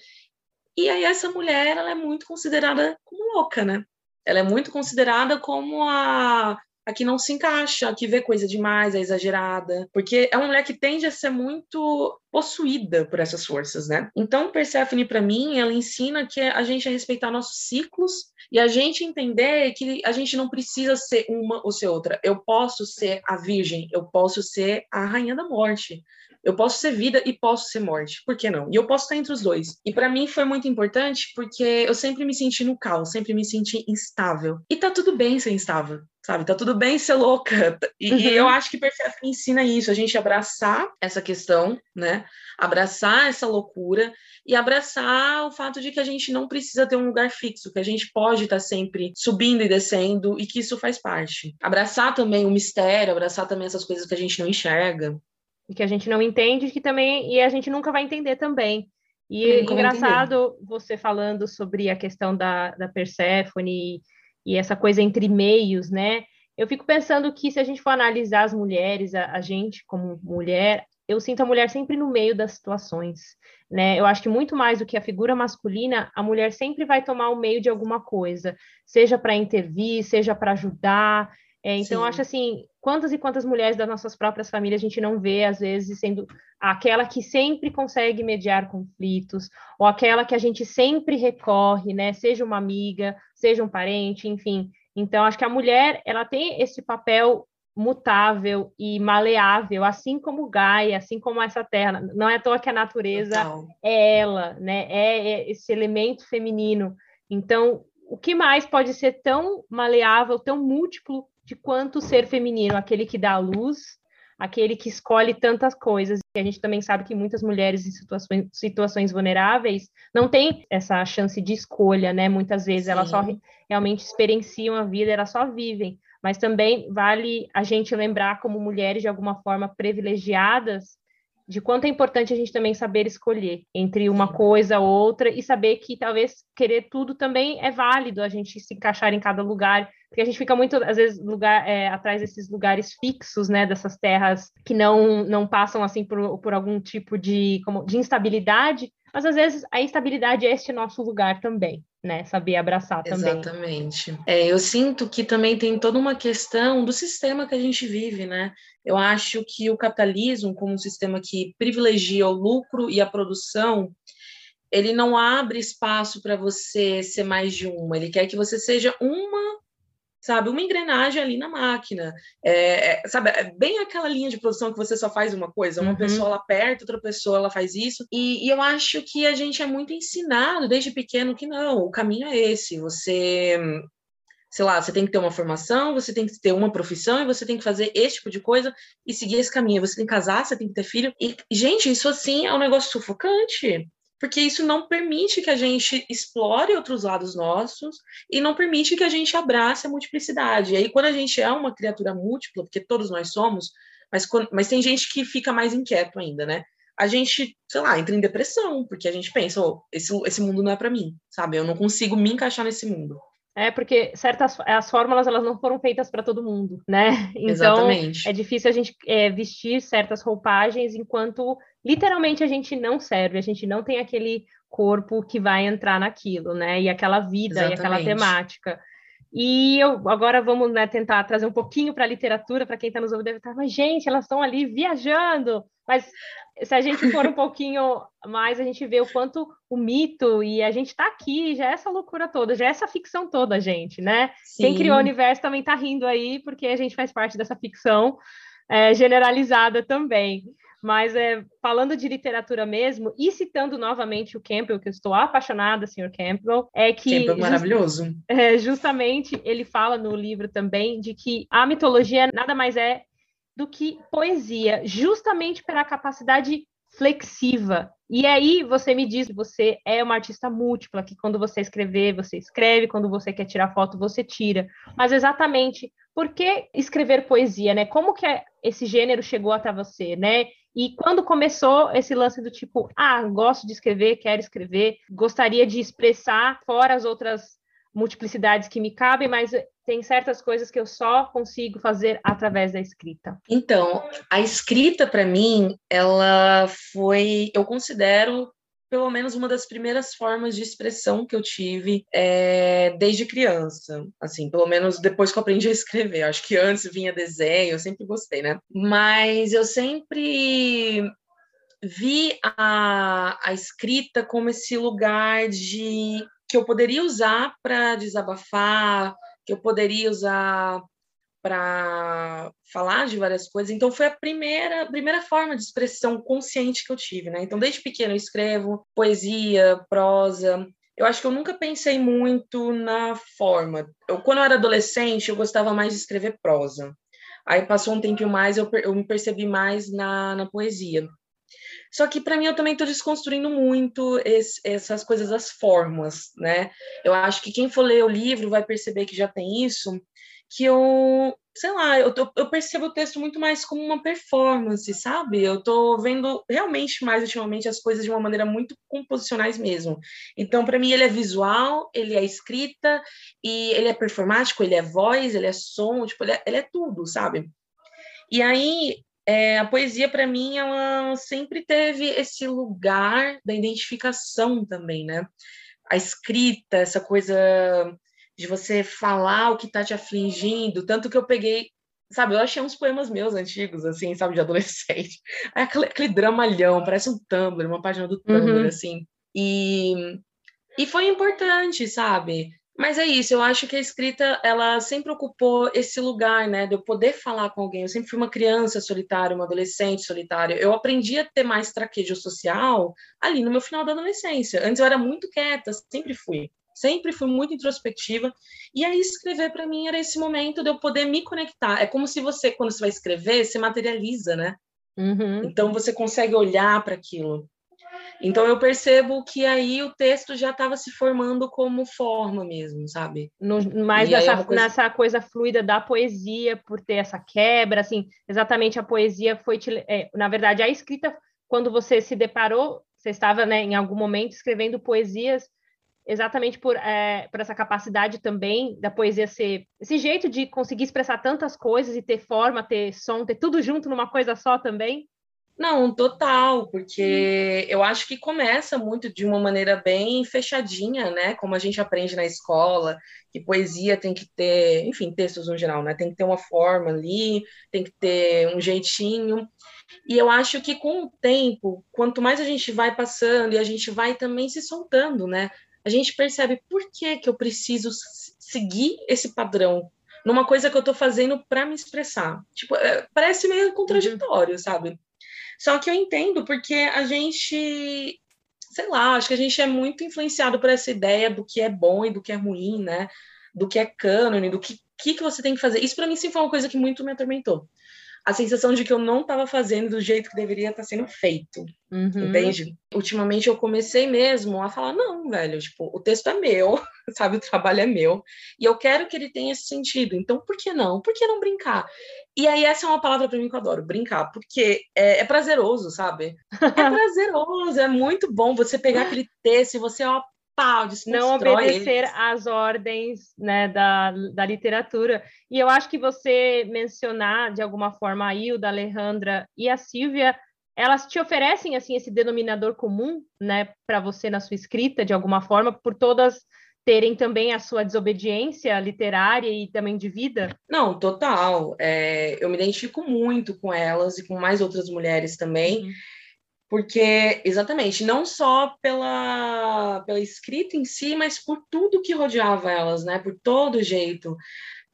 E aí essa mulher, ela é muito considerada como louca, né? Ela é muito considerada como a a que não se encaixa, a que vê coisa demais, é exagerada, porque é uma mulher que tende a ser muito possuída por essas forças, né? Então, Persephone, para mim, ela ensina que a gente a respeitar nossos ciclos e a gente entender que a gente não precisa ser uma ou ser outra. Eu posso ser a virgem, eu posso ser a rainha da morte. Eu posso ser vida e posso ser morte. Por que não? E eu posso estar entre os dois. E para mim foi muito importante porque eu sempre me senti no caos, sempre me senti instável. E tá tudo bem ser instável sabe? Tá tudo bem ser louca. E, uhum. eu acho que Persephone ensina isso, a gente abraçar essa questão, né? Abraçar essa loucura e abraçar o fato de que a gente não precisa ter um lugar fixo, que a gente pode estar tá sempre subindo e descendo e que isso faz parte. Abraçar também o mistério, abraçar também essas coisas que a gente não enxerga. E que a gente não entende, que também e a gente nunca vai entender também. E hum, engraçado você falando sobre a questão da, da Persephone e essa coisa entre meios, né? Eu fico pensando que se a gente for analisar as mulheres, a, a gente como mulher, eu sinto a mulher sempre no meio das situações, né? Eu acho que muito mais do que a figura masculina, a mulher sempre vai tomar o meio de alguma coisa, seja para intervir, seja para ajudar. É, então, acho assim, quantas e quantas mulheres das nossas próprias famílias a gente não vê, às vezes, sendo aquela que sempre consegue mediar conflitos, ou aquela que a gente sempre recorre, né? Seja uma amiga, seja um parente, enfim. Então, acho que a mulher, ela tem esse papel mutável e maleável, assim como Gaia, assim como essa terra. Não é à toa que a natureza Total. é ela, né? É, é esse elemento feminino. Então, o que mais pode ser tão maleável, tão múltiplo de quanto ser feminino, aquele que dá a luz, aquele que escolhe tantas coisas. E a gente também sabe que muitas mulheres em situações, situações vulneráveis não têm essa chance de escolha, né? Muitas vezes Sim. elas só realmente experienciam a vida, elas só vivem. Mas também vale a gente lembrar, como mulheres de alguma forma privilegiadas, de quanto é importante a gente também saber escolher entre uma coisa ou outra e saber que talvez querer tudo também é válido a gente se encaixar em cada lugar, porque a gente fica muito às vezes lugar é, atrás desses lugares fixos, né, dessas terras que não não passam assim por, por algum tipo de como de instabilidade, mas às vezes a instabilidade é este nosso lugar também né? Saber abraçar também. Exatamente. É, eu sinto que também tem toda uma questão do sistema que a gente vive, né? Eu acho que o capitalismo, como um sistema que privilegia o lucro e a produção, ele não abre espaço para você ser mais de uma. Ele quer que você seja uma sabe? Uma engrenagem ali na máquina. É, é, sabe, é bem aquela linha de produção que você só faz uma coisa. Uma uhum. pessoa ela aperta, outra pessoa ela faz isso. E, e, eu acho que a gente é muito ensinado desde pequeno que não, o caminho é esse. Você. Sei lá, você tem que ter uma formação, você tem que ter uma profissão e você tem que fazer esse tipo de coisa e seguir esse caminho. Você tem que casar, você tem que ter filho. E, gente, isso assim é um negócio sufocante porque isso não permite que a gente explore outros lados nossos e não permite que a gente abrace a multiplicidade. E aí, quando a gente é uma criatura múltipla, porque todos nós somos, mas, mas tem gente que fica mais inquieto ainda, né? A gente, sei lá, entra em depressão, porque a gente pensa, oh, esse, esse mundo não é para mim, sabe? Eu não consigo me encaixar nesse mundo. É, porque certas as fórmulas elas não foram feitas para todo mundo, né? Então Exatamente. é difícil a gente é, vestir certas roupagens enquanto literalmente a gente não serve, a gente não tem aquele corpo que vai entrar naquilo, né? E aquela vida Exatamente. e aquela temática. E eu agora vamos né, tentar trazer um pouquinho para a literatura, para quem está nos ouvindo, deve estar, mas gente, elas estão ali viajando. Mas se a gente for um pouquinho mais, a gente vê o quanto o mito e a gente está aqui, já é essa loucura toda, já é essa ficção toda, gente, né? Sim. Quem criou o universo também está rindo aí, porque a gente faz parte dessa ficção é, generalizada também. Mas é, falando de literatura mesmo, e citando novamente o Campbell, que eu estou apaixonada, senhor Campbell, é que. Campbell maravilhoso. É, justamente ele fala no livro também de que a mitologia nada mais é do que poesia, justamente pela capacidade flexiva. E aí você me diz que você é uma artista múltipla, que quando você escrever, você escreve, quando você quer tirar foto, você tira. Mas exatamente por que escrever poesia, né? Como que esse gênero chegou até você, né? E quando começou esse lance do tipo, ah, gosto de escrever, quero escrever, gostaria de expressar fora as outras multiplicidades que me cabem, mas tem certas coisas que eu só consigo fazer através da escrita. Então, a escrita para mim, ela foi, eu considero pelo menos uma das primeiras formas de expressão que eu tive é, desde criança. Assim, pelo menos depois que eu aprendi a escrever. Acho que antes vinha desenho, eu sempre gostei, né? Mas eu sempre vi a, a escrita como esse lugar de que eu poderia usar para desabafar, que eu poderia usar para falar de várias coisas. Então foi a primeira primeira forma de expressão consciente que eu tive, né? Então desde pequeno eu escrevo poesia, prosa. Eu acho que eu nunca pensei muito na forma. Eu, quando eu era adolescente, eu gostava mais de escrever prosa. Aí passou um tempinho mais, eu, eu me percebi mais na, na poesia. Só que para mim eu também estou desconstruindo muito esse, essas coisas das formas, né? Eu acho que quem for ler o livro vai perceber que já tem isso, que eu, sei lá, eu, tô, eu percebo o texto muito mais como uma performance, sabe? Eu tô vendo realmente mais ultimamente as coisas de uma maneira muito composicionais mesmo. Então, para mim, ele é visual, ele é escrita, e ele é performático, ele é voz, ele é som, tipo, ele é, ele é tudo, sabe? E aí, é, a poesia, para mim, ela sempre teve esse lugar da identificação também, né? A escrita, essa coisa de você falar o que está te afligindo, tanto que eu peguei, sabe, eu achei uns poemas meus antigos, assim, sabe, de adolescente, aquele, aquele dramalhão, parece um Tumblr, uma página do Tumblr, uhum. assim, e, e foi importante, sabe, mas é isso, eu acho que a escrita, ela sempre ocupou esse lugar, né, de eu poder falar com alguém. Eu sempre fui uma criança solitária, uma adolescente solitária. Eu aprendi a ter mais traquejo social ali no meu final da adolescência. Antes eu era muito quieta, sempre fui sempre fui muito introspectiva. E aí escrever para mim era esse momento de eu poder me conectar. É como se você, quando você vai escrever, se materializa, né? Uhum. Então você consegue olhar para aquilo. Então eu percebo que aí o texto já estava se formando como forma mesmo, sabe? No, mais nessa, é coisa... nessa coisa fluida da poesia, por ter essa quebra, assim, exatamente a poesia foi, te, é, na verdade, a escrita, quando você se deparou, você estava, né, em algum momento escrevendo poesias exatamente por, é, por essa capacidade também da poesia ser esse jeito de conseguir expressar tantas coisas e ter forma, ter som, ter tudo junto numa coisa só também. Não, total, porque eu acho que começa muito de uma maneira bem fechadinha, né? Como a gente aprende na escola, que poesia tem que ter, enfim, textos no geral, né? Tem que ter uma forma ali, tem que ter um jeitinho. E eu acho que com o tempo, quanto mais a gente vai passando e a gente vai também se soltando, né? A gente percebe por que, que eu preciso seguir esse padrão numa coisa que eu tô fazendo para me expressar. Tipo, é, parece meio contraditório, uhum. sabe? Só que eu entendo porque a gente, sei lá, acho que a gente é muito influenciado por essa ideia do que é bom e do que é ruim, né? Do que é cânone, do que, que, que você tem que fazer. Isso para mim sim foi uma coisa que muito me atormentou a sensação de que eu não estava fazendo do jeito que deveria estar tá sendo feito. Uhum. Entende? Ultimamente eu comecei mesmo a falar: não, velho, tipo, o texto é meu, sabe? O trabalho é meu. E eu quero que ele tenha esse sentido. Então, por que não? Por que não brincar? E aí, essa é uma palavra para mim que eu adoro, brincar, porque é, é prazeroso, sabe? É prazeroso, é muito bom você pegar aquele texto e você, ó, pau, não obedecer eles. às ordens né, da, da literatura. E eu acho que você mencionar de alguma forma a Hilda, a Alejandra e a Silvia, elas te oferecem assim esse denominador comum, né, para você na sua escrita de alguma forma, por todas terem também a sua desobediência literária e também de vida? Não, total. É, eu me identifico muito com elas e com mais outras mulheres também. Uhum porque exatamente não só pela pela escrita em si, mas por tudo que rodeava elas, né? Por todo jeito.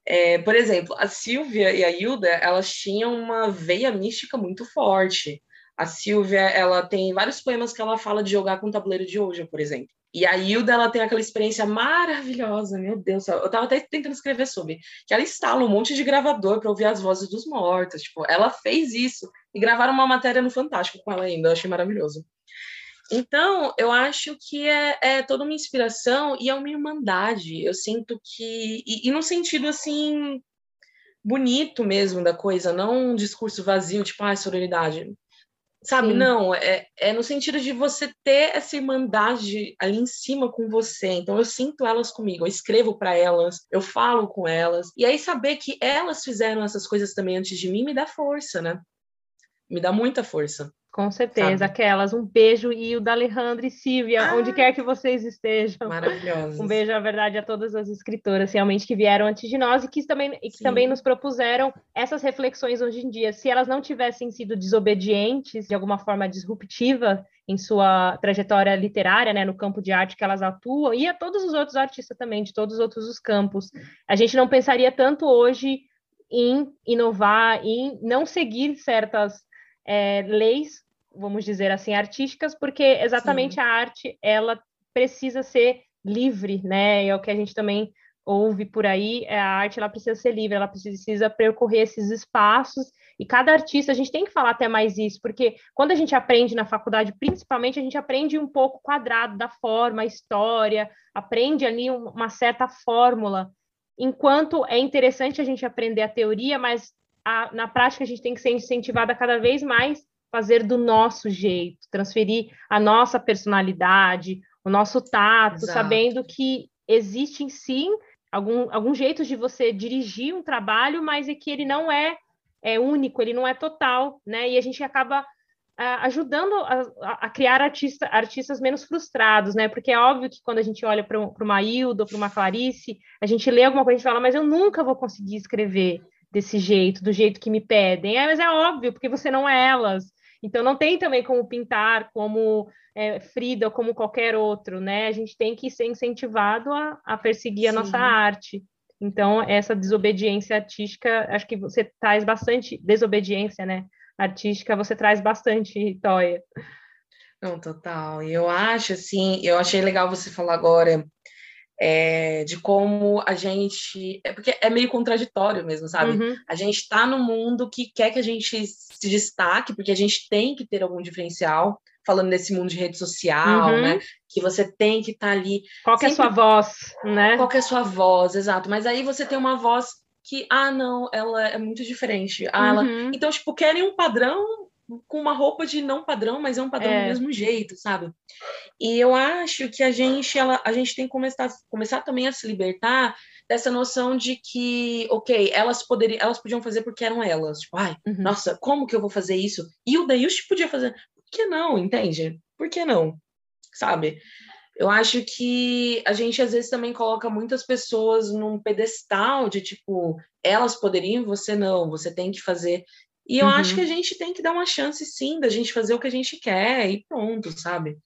É, por exemplo, a Silvia e a Hilda, elas tinham uma veia mística muito forte. A Silvia, ela tem vários poemas que ela fala de jogar com tabuleiro de hoje, por exemplo. E a Hilda, ela tem aquela experiência maravilhosa, meu Deus, eu tava até tentando escrever sobre, que ela instala um monte de gravador para ouvir as vozes dos mortos, tipo, ela fez isso e gravaram uma matéria no Fantástico com ela ainda, eu achei maravilhoso. Então, eu acho que é, é toda uma inspiração e é uma irmandade. Eu sinto que. E, e no sentido assim bonito mesmo da coisa, não um discurso vazio, tipo, ah, sororidade. Sabe, Sim. não, é, é no sentido de você ter essa irmandade ali em cima com você. Então eu sinto elas comigo, eu escrevo para elas, eu falo com elas. E aí saber que elas fizeram essas coisas também antes de mim me dá força, né? Me dá muita força. Com certeza, sabe? aquelas. Um beijo e o da Alejandra e Silvia, ah, onde quer que vocês estejam. Maravilhosos. Um beijo, na verdade, a todas as escritoras realmente que vieram antes de nós e que também, e que também nos propuseram essas reflexões hoje em dia. Se elas não tivessem sido desobedientes, de alguma forma disruptiva em sua trajetória literária, né, no campo de arte que elas atuam, e a todos os outros artistas também, de todos os outros os campos, a gente não pensaria tanto hoje em inovar, em não seguir certas é, leis vamos dizer assim, artísticas, porque exatamente Sim. a arte, ela precisa ser livre, né? É o que a gente também ouve por aí, é a arte ela precisa ser livre, ela precisa percorrer esses espaços, e cada artista, a gente tem que falar até mais isso, porque quando a gente aprende na faculdade, principalmente, a gente aprende um pouco quadrado da forma, a história, aprende ali uma certa fórmula, enquanto é interessante a gente aprender a teoria, mas a, na prática a gente tem que ser incentivada cada vez mais fazer do nosso jeito, transferir a nossa personalidade, o nosso tato, Exato. sabendo que existe sim algum, algum jeito de você dirigir um trabalho, mas é que ele não é, é único, ele não é total, né? E a gente acaba ajudando a, a, criar artista, artistas menos frustrados, né? Porque é óbvio que quando a gente olha para uma Hilda ou para uma Clarice, a gente lê alguma coisa e fala, mas eu nunca vou conseguir escrever desse jeito, do jeito que me pedem. É, mas é óbvio, porque você não é elas. Então, não tem também como pintar como é, Frida ou como qualquer outro, né? A gente tem que ser incentivado a, a perseguir Sim. a nossa arte. Então, essa desobediência artística, acho que você traz bastante, desobediência, né? Artística, você traz bastante, Toya. Não, total. E eu acho, assim, eu achei legal você falar agora é, de como a gente. É porque é meio contraditório mesmo, sabe? Uhum. A gente está no mundo que quer que a gente se destaque, porque a gente tem que ter algum diferencial, falando nesse mundo de rede social, uhum. né? Que você tem que estar tá ali. Qual que é a sua voz, né? Qual é a sua voz, exato. Mas aí você tem uma voz que, ah, não, ela é muito diferente. Ah, ela... Uhum. Então, tipo, querem um padrão com uma roupa de não padrão, mas é um padrão é. do mesmo jeito, sabe? E eu acho que a gente, ela, a gente tem que começar, começar também a se libertar dessa noção de que, ok, elas poderiam, elas podiam fazer porque eram elas. Tipo, ai, uhum. nossa, como que eu vou fazer isso? E o Dayush podia fazer. Por que não, entende? Por que não? Sabe? Eu acho que a gente às vezes também coloca muitas pessoas num pedestal de tipo, elas poderiam, você não, você tem que fazer. E eu uhum. acho que a gente tem que dar uma chance, sim, da gente fazer o que a gente quer e pronto, sabe?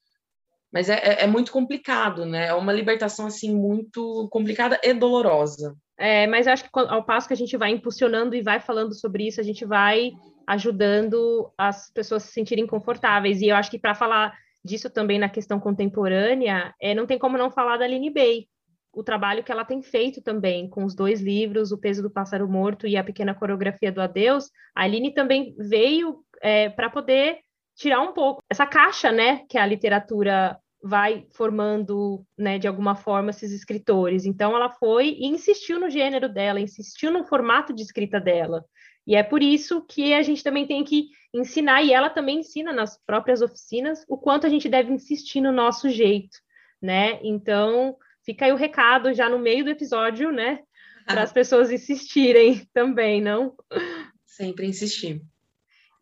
Mas é, é, é muito complicado, né? É uma libertação, assim, muito complicada e dolorosa. É, mas eu acho que ao passo que a gente vai impulsionando e vai falando sobre isso, a gente vai ajudando as pessoas a se sentirem confortáveis. E eu acho que para falar disso também na questão contemporânea, é, não tem como não falar da Aline Bay, o trabalho que ela tem feito também com os dois livros, O Peso do Pássaro Morto e A Pequena Coreografia do Adeus, a Aline também veio é, para poder tirar um pouco essa caixa, né, que a literatura vai formando, né, de alguma forma esses escritores. Então ela foi e insistiu no gênero dela, insistiu no formato de escrita dela. E é por isso que a gente também tem que ensinar, e ela também ensina nas próprias oficinas, o quanto a gente deve insistir no nosso jeito, né? Então, Fica aí o recado já no meio do episódio, né? Para as pessoas insistirem também, não? Sempre insistir.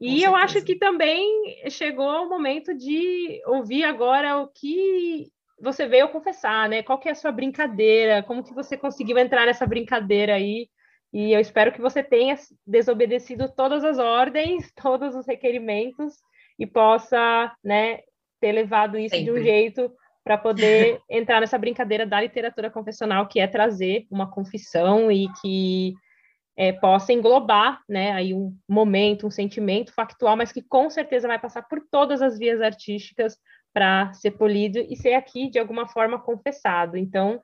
E eu acho que também chegou o momento de ouvir agora o que você veio confessar, né? Qual que é a sua brincadeira? Como que você conseguiu entrar nessa brincadeira aí? E eu espero que você tenha desobedecido todas as ordens, todos os requerimentos e possa, né, ter levado isso Sempre. de um jeito para poder entrar nessa brincadeira da literatura confessional, que é trazer uma confissão e que é, possa englobar né, aí um momento, um sentimento factual, mas que com certeza vai passar por todas as vias artísticas para ser polido e ser aqui, de alguma forma, confessado. Então,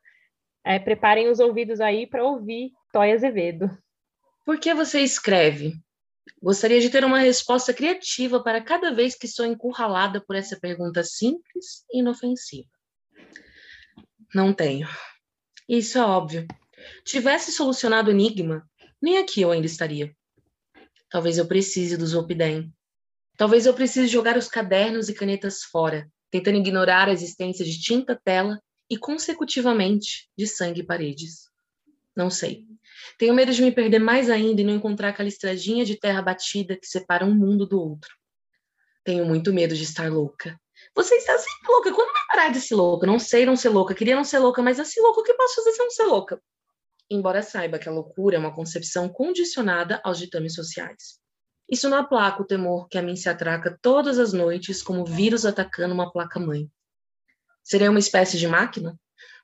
é, preparem os ouvidos aí para ouvir Toy Azevedo. Por que você escreve? Gostaria de ter uma resposta criativa para cada vez que sou encurralada por essa pergunta simples e inofensiva. Não tenho. Isso é óbvio. Tivesse solucionado o enigma, nem aqui eu ainda estaria. Talvez eu precise do Zolpidem. Talvez eu precise jogar os cadernos e canetas fora, tentando ignorar a existência de tinta tela e, consecutivamente, de sangue e paredes. Não sei. Tenho medo de me perder mais ainda e não encontrar aquela estradinha de terra batida que separa um mundo do outro. Tenho muito medo de estar louca. Você está sempre louca. Quando vai parar de ser louca? Não sei não ser louca. Queria não ser louca, mas assim louca, o que posso fazer se não ser louca? Embora saiba que a loucura é uma concepção condicionada aos ditames sociais. Isso não aplaca o temor que a mim se atraca todas as noites como vírus atacando uma placa-mãe. Serei uma espécie de máquina?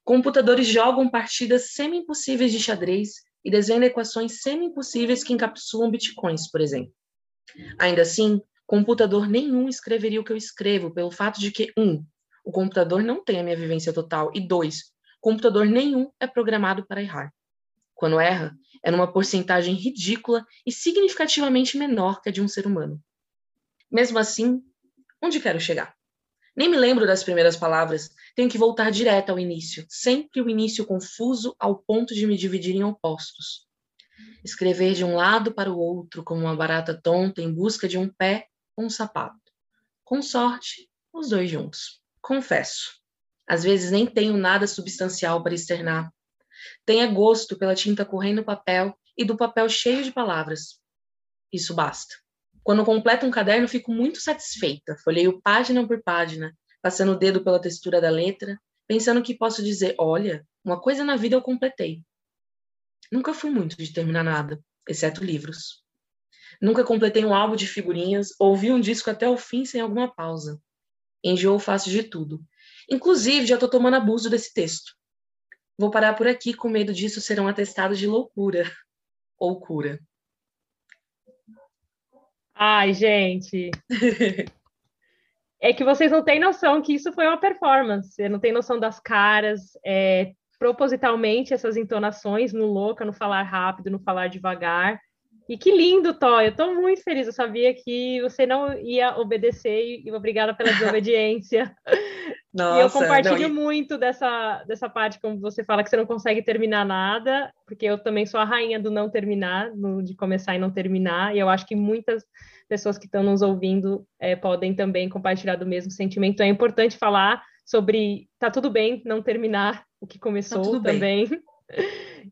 Computadores jogam partidas semi-impossíveis de xadrez e desenham equações semi-impossíveis que encapsulam bitcoins, por exemplo. Ainda assim, computador nenhum escreveria o que eu escrevo, pelo fato de que, um, o computador não tem a minha vivência total, e dois, computador nenhum é programado para errar. Quando erra, é numa porcentagem ridícula e significativamente menor que a de um ser humano. Mesmo assim, onde quero chegar? Nem me lembro das primeiras palavras, tenho que voltar direto ao início, sempre o início confuso ao ponto de me dividir em opostos. Escrever de um lado para o outro como uma barata tonta em busca de um pé um sapato. Com sorte, os dois juntos. Confesso, às vezes nem tenho nada substancial para externar. Tenha gosto pela tinta correndo no papel e do papel cheio de palavras. Isso basta. Quando completo um caderno, fico muito satisfeita. Folheio página por página, passando o dedo pela textura da letra, pensando que posso dizer: olha, uma coisa na vida eu completei. Nunca fui muito de terminar nada, exceto livros. Nunca completei um álbum de figurinhas, ouvi um disco até o fim sem alguma pausa. Enjoo fácil de tudo. Inclusive, já estou tomando abuso desse texto. Vou parar por aqui com medo disso ser um atestado de loucura ou cura. Ai, gente. é que vocês não têm noção que isso foi uma performance. Você não tem noção das caras. É, propositalmente essas entonações no louca, no falar rápido, no falar devagar. E que lindo, Tó. Eu estou muito feliz. Eu sabia que você não ia obedecer e obrigada pela desobediência. Nossa, e eu compartilho não, muito dessa, dessa parte, como você fala, que você não consegue terminar nada, porque eu também sou a rainha do não terminar, de começar e não terminar, e eu acho que muitas pessoas que estão nos ouvindo é, podem também compartilhar do mesmo sentimento. É importante falar sobre tá tudo bem não terminar o que começou tá também.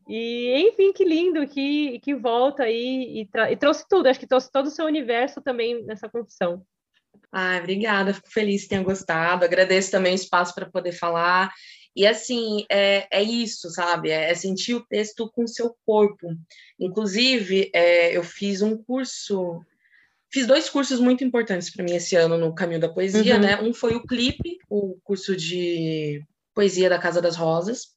E, enfim, que lindo, que, que volta aí e, e, trouxe tudo, acho que trouxe todo o seu universo também nessa confissão. Ah, obrigada, fico feliz que tenha gostado, agradeço também o espaço para poder falar. E assim, é, é isso, sabe? É, é sentir o texto com o seu corpo. Inclusive, é, eu fiz um curso Fiz dois cursos muito importantes para mim esse ano no Caminho da Poesia, uhum. né? Um foi o Clipe, o curso de poesia da Casa das Rosas,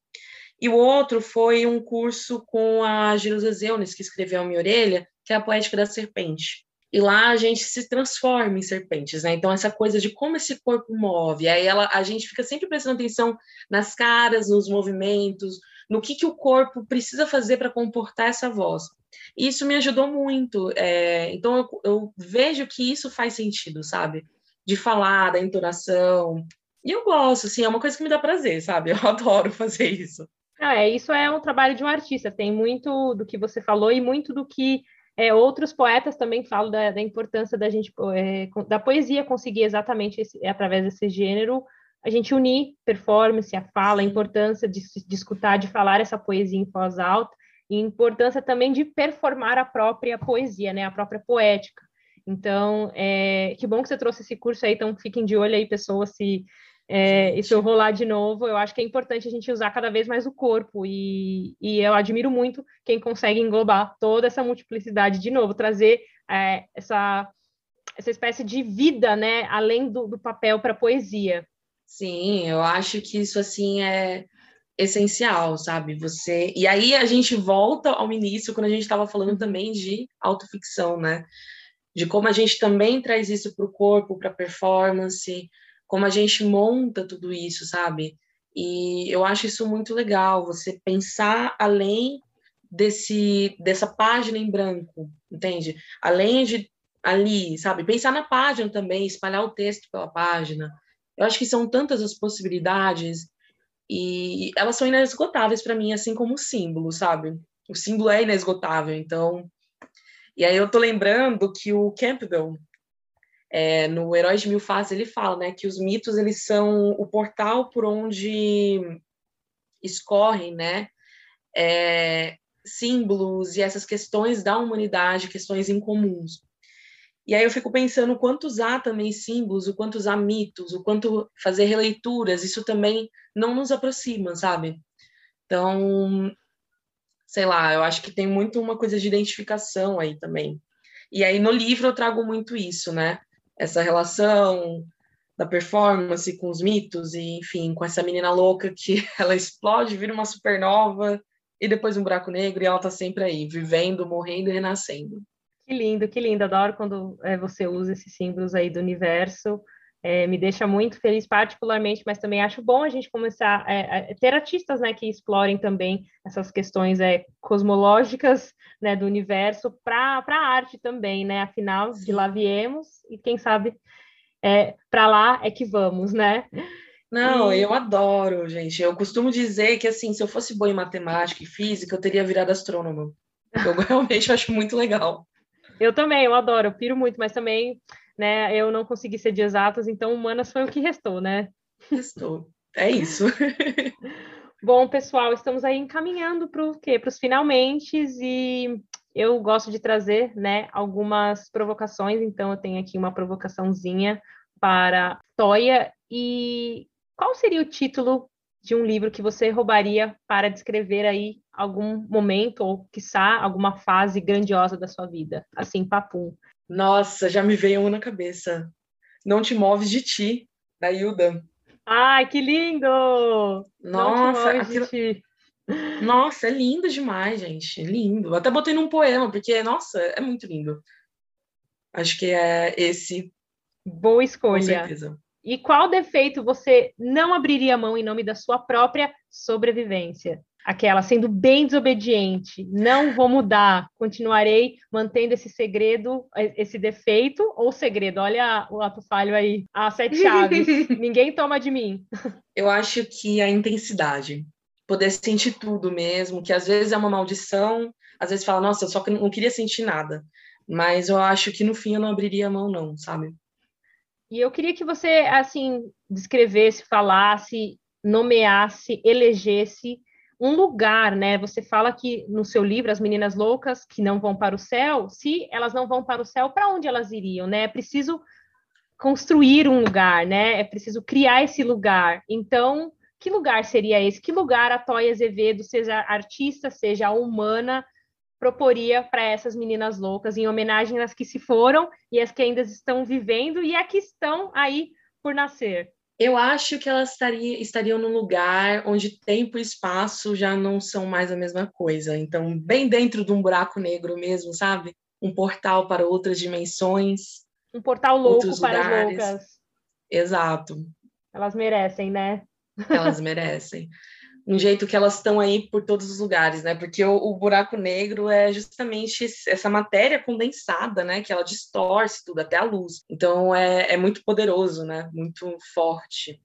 e o outro foi um curso com a Jerusa Zeunes, que escreveu a minha orelha, que é a Poética da Serpente. E lá a gente se transforma em serpentes, né? Então, essa coisa de como esse corpo move, aí ela, a gente fica sempre prestando atenção nas caras, nos movimentos, no que, que o corpo precisa fazer para comportar essa voz. E isso me ajudou muito. É, então, eu, eu, vejo que isso faz sentido, sabe? De falar, da entonação. E eu gosto, assim, é uma coisa que me dá prazer, sabe? Eu adoro fazer isso. Ah, é, isso é um trabalho de um artista. Tem muito do que você falou e muito do que é, outros poetas também falam da, da importância da gente, é, da poesia conseguir exatamente esse, através desse gênero a gente unir performance, a fala, a importância de, de escutar, de falar essa poesia em voz alta e importância também de performar a própria poesia, né, a própria poética. Então, é, que bom que você trouxe esse curso aí, então fiquem de olho aí, pessoas, se é, isso rolar de novo, eu acho que é importante a gente usar cada vez mais o corpo, e, e eu admiro muito quem consegue englobar toda essa multiplicidade de novo, trazer é, essa, essa espécie de vida, né, além do, do papel para a poesia. Sim, eu acho que isso, assim, é essencial, sabe? Você e aí a gente volta ao início quando a gente estava falando também de autoficção, né? De como a gente também traz isso para o corpo, para a performance, como a gente monta tudo isso, sabe? E eu acho isso muito legal, você pensar além desse dessa página em branco, entende? Além de ali, sabe? Pensar na página também, espalhar o texto pela página. Eu acho que são tantas as possibilidades e elas são inesgotáveis para mim, assim como o símbolo, sabe? O símbolo é inesgotável, então. E aí eu tô lembrando que o Campbell, é, no Heróis de Mil Faces, ele fala, né, que os mitos eles são o portal por onde escorrem, né, é, símbolos e essas questões da humanidade, questões incomuns. E aí eu fico pensando o quanto usar também símbolos, o quanto usar mitos, o quanto fazer releituras, isso também não nos aproxima, sabe? Então, sei lá, eu acho que tem muito uma coisa de identificação aí também. E aí no livro eu trago muito isso, né? Essa relação da performance com os mitos e, enfim, com essa menina louca que ela explode, vira uma supernova e depois um buraco negro e ela tá sempre aí, vivendo, morrendo e renascendo. Que lindo, que lindo. Adoro quando é, você usa esses símbolos aí do universo. É, me deixa muito feliz particularmente, mas também acho bom a gente começar é, a ter artistas, né, que explorem também essas questões é, cosmológicas, né, do universo para a arte também, né, afinal, de lá viemos e quem sabe é, para lá é que vamos, né? Não, eu adoro, gente. Eu costumo dizer que, assim, se eu fosse boa em matemática e física, eu teria virado astrônomo. Eu realmente acho muito legal. Eu também, eu adoro, eu piro muito, mas também, né, eu não consegui ser de exatas, então humanas foi o que restou, né? Restou. É isso. Bom, pessoal, estamos aí encaminhando para o quê? Para os finalmente e eu gosto de trazer, né, algumas provocações, então eu tenho aqui uma provocaçãozinha para Toya e qual seria o título de um livro que você roubaria para descrever aí algum momento ou, quiçá, alguma fase grandiosa da sua vida? Assim, papum. Nossa, já me veio um na cabeça. Não te moves de ti, da Hilda. Ai, que lindo! Nossa, aquilo... Nossa, é lindo demais, gente. Lindo. Até botei num poema, porque, nossa, é muito lindo. Acho que é esse. Boa escolha. Com certeza. E qual defeito você não abriria mão em nome da sua própria sobrevivência? Aquela sendo bem desobediente, não vou mudar, continuarei mantendo esse segredo, esse defeito ou segredo. Olha o ato falho aí, as sete chaves. Ninguém toma de mim. Eu acho que a intensidade, poder sentir tudo mesmo, que às vezes é uma maldição, às vezes fala, nossa, eu só não queria sentir nada. Mas eu acho que no fim eu não abriria a mão, não, sabe? E eu queria que você, assim, descrevesse, falasse, nomeasse, elegesse um lugar, né? Você fala que no seu livro, As Meninas Loucas, que não vão para o céu, se elas não vão para o céu, para onde elas iriam, né? É preciso construir um lugar, né? É preciso criar esse lugar. Então, que lugar seria esse? Que lugar a Toya Azevedo, seja artista, seja humana, proporia para essas meninas loucas, em homenagem às que se foram e às que ainda estão vivendo e a que estão aí por nascer? Eu acho que elas estaria, estariam num lugar onde tempo e espaço já não são mais a mesma coisa. Então, bem dentro de um buraco negro mesmo, sabe? Um portal para outras dimensões. Um portal louco para lugares. as loucas. Exato. Elas merecem, né? Elas merecem um jeito que elas estão aí por todos os lugares, né? Porque o, o, buraco negro é justamente essa matéria condensada, né? Que ela distorce tudo, até a luz. Então é, é muito poderoso, né? Muito forte.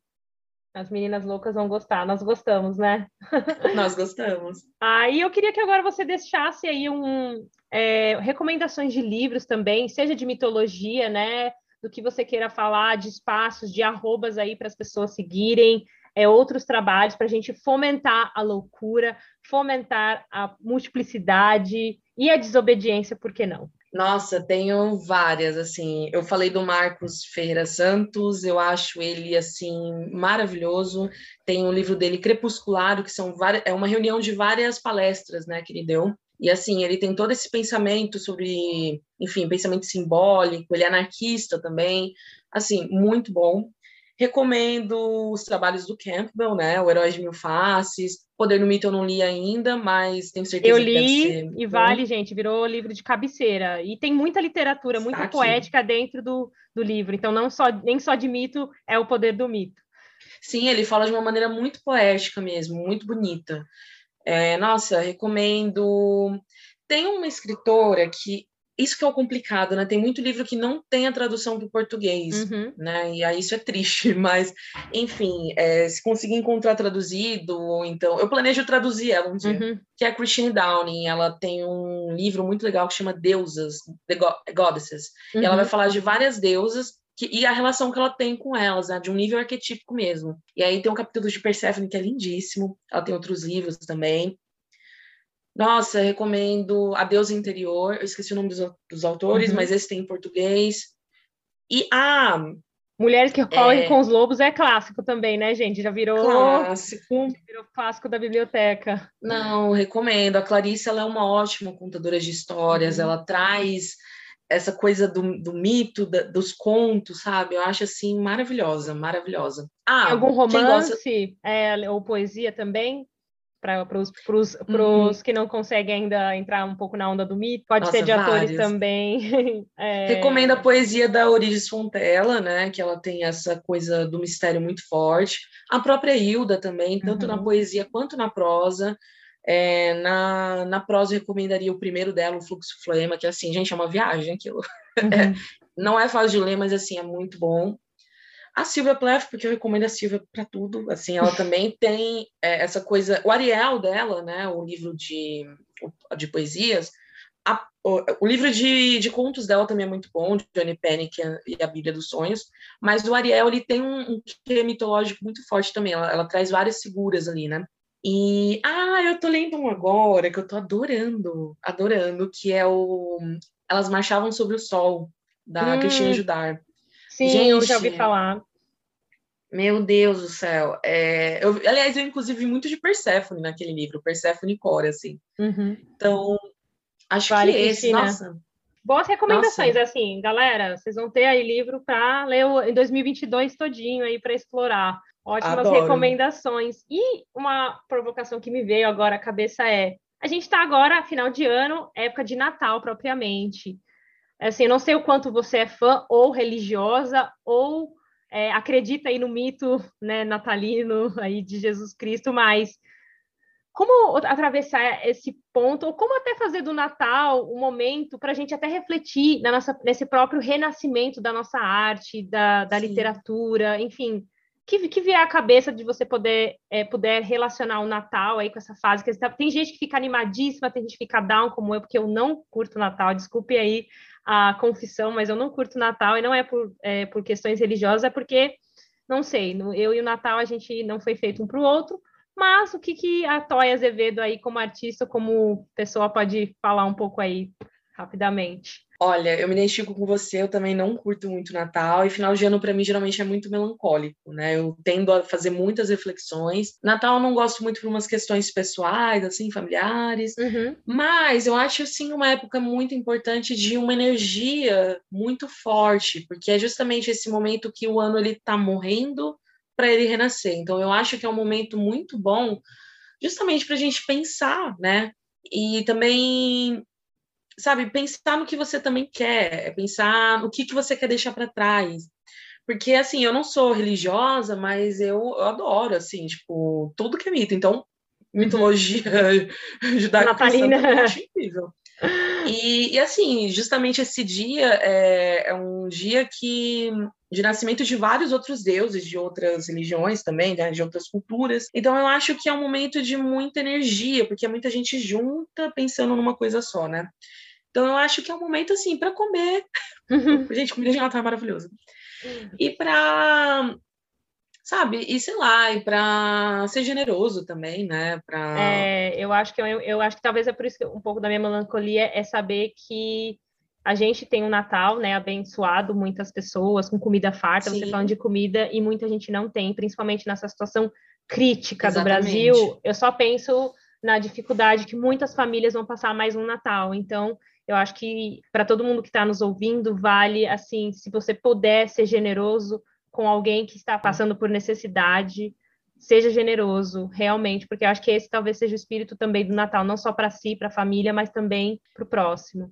As meninas loucas vão gostar, nós gostamos, né? Nós gostamos. Aí ah, eu queria que agora você deixasse aí um é, recomendações de livros também, seja de mitologia, né? Do que você queira falar, de espaços, de arrobas aí para as pessoas seguirem é, outros trabalhos para a gente fomentar a loucura, fomentar a multiplicidade e a desobediência, por que não? Nossa, tenho várias, assim, eu falei do Marcos Ferreira Santos, eu acho ele, assim, maravilhoso, tem o um livro dele, Crepuscular, que são várias, é uma reunião de várias palestras, né, que ele deu, e assim, ele tem todo esse pensamento sobre, enfim, pensamento simbólico, ele é anarquista também, assim, muito bom. Recomendo os trabalhos do Campbell, né? O Herói de Mil Faces. Poder no Mito eu não li ainda, mas tenho certeza eu li e vale, gente, virou livro de cabeceira. E tem muita literatura, muita Está poética aqui. dentro do, do livro. Então, não só, nem só de mito é o poder do mito. Sim, ele fala de uma maneira muito poética mesmo, muito bonita. É, nossa, recomendo. Tem uma escritora que isso que é o complicado, né? Tem muito livro que não tem a tradução para o português, uhum. né? E aí isso é triste, mas enfim, é, se conseguir encontrar traduzido, ou então eu planejo traduzir ela um dia, uhum. que é a Christine Downing. Ela tem um livro muito legal que chama Deusas, The Goddesses. Uhum. E ela vai uhum. falar de várias deusas que, e a relação que ela tem com elas, né, de um nível arquetípico mesmo. E aí tem um capítulo de Persephone que é lindíssimo. Ela tem outros livros também. Nossa, recomendo A Deus Interior. Eu esqueci o nome dos, dos autores, uhum. mas esse tem em português. E a. Ah, Mulheres que correm é... com os lobos é clássico também, né, gente? Já virou clássico. Virou clássico da biblioteca. Não, recomendo. A Clarice ela é uma ótima contadora de histórias. Uhum. Ela traz essa coisa do, do mito, da, dos contos, sabe? Eu acho assim maravilhosa, maravilhosa. Ah, algum romance gosta... é, ou poesia também? Para os uhum. que não conseguem ainda entrar um pouco na onda do mito. Pode Nossa, ser de vários. atores também. é... Recomendo a poesia da Origens Fontela, né? Que ela tem essa coisa do mistério muito forte. A própria Hilda também, tanto uhum. na poesia quanto na prosa. É, na, na prosa eu recomendaria o primeiro dela, o Fluxo Flema, que assim, gente, é uma viagem aquilo. Uhum. É, não é fácil de ler, mas assim, é muito bom. A Silvia Plath, porque eu recomendo a Silvia para tudo, assim, ela também tem é, essa coisa, o Ariel dela, né, o livro de, de a, o, o, livro de, de contos dela também é muito bom, de Johnny Panic e a Bíblia dos Sonhos, mas o Ariel, ele tem um, um quê mitológico muito forte também, ela, ela traz várias figuras ali, né, e, ah, eu tô lendo um agora que eu tô adorando, adorando, que é o Elas Marchavam Sobre o Sol, da hum. Cristina Judar. Sim, Gente, eu já ouvi falar. Meu Deus do céu. É, eu, aliás, eu inclusive vi muito de Persephone naquele livro, Persephone Core, assim. Uhum. Então, acho vale, que esse, Cristina. nossa. Boas recomendações, nossa. assim, galera, vocês vão ter aí livro para ler em 2022 todinho aí para explorar. Ótimas Adoro. recomendações. E uma provocação que me veio agora à cabeça é: a gente está agora, final de ano, época de Natal propriamente. Assim, não sei o quanto você é fã ou religiosa ou é, acredita aí no mito né, natalino aí de Jesus Cristo, mas como atravessar esse ponto, ou como até fazer do Natal um momento para a gente até refletir na nossa, nesse próprio renascimento da nossa arte, da, da literatura, enfim, que, que vier à cabeça de você poder é, puder relacionar o Natal aí com essa fase, que tá, tem gente que fica animadíssima, tem gente que fica down como eu, porque eu não curto Natal, desculpe aí a confissão, mas eu não curto Natal, e não é por, é, por questões religiosas, é porque, não sei, eu e o Natal a gente não foi feito um para o outro, mas o que, que a Toya Azevedo aí, como artista, como pessoa, pode falar um pouco aí rapidamente? Olha, eu me identifico com você, eu também não curto muito Natal, e final de ano para mim geralmente é muito melancólico, né? Eu tendo a fazer muitas reflexões. Natal eu não gosto muito por umas questões pessoais, assim, familiares, uhum. mas eu acho, assim, uma época muito importante de uma energia muito forte, porque é justamente esse momento que o ano ele tá morrendo para ele renascer. Então, eu acho que é um momento muito bom, justamente para a gente pensar, né? E também, sabe, pensar no que você também quer, pensar no que, que você quer deixar para trás. Porque, assim, eu não sou religiosa, mas eu, eu adoro, assim, tipo, tudo que é mito. Então, mitologia judaica Natalina. é incrível. E, e, assim, justamente esse dia é, é, um dia que de nascimento de vários outros deuses de outras religiões também, né, de outras culturas. Então eu acho que é um momento de muita energia, porque é muita gente junta pensando numa coisa só, né? Então eu acho que é um momento assim para comer. Uhum. gente, comida de Natal é maravilhosa. E para sabe? E sei lá, e para ser generoso também, né? Pra... É, eu acho que eu, eu acho que talvez é por isso que um pouco da minha melancolia é saber que a gente tem um Natal, né, abençoado, muitas pessoas com comida farta, Sim. você falando de comida, e muita gente não tem, principalmente nessa situação crítica Exatamente. do Brasil. Eu só penso na dificuldade que muitas famílias vão passar mais um Natal. Então, eu acho que para todo mundo que está nos ouvindo, vale, assim, se você puder ser generoso com alguém que está passando por necessidade, seja generoso, realmente, porque eu acho que esse talvez seja o espírito também do Natal, não só para si, para a família, mas também para o próximo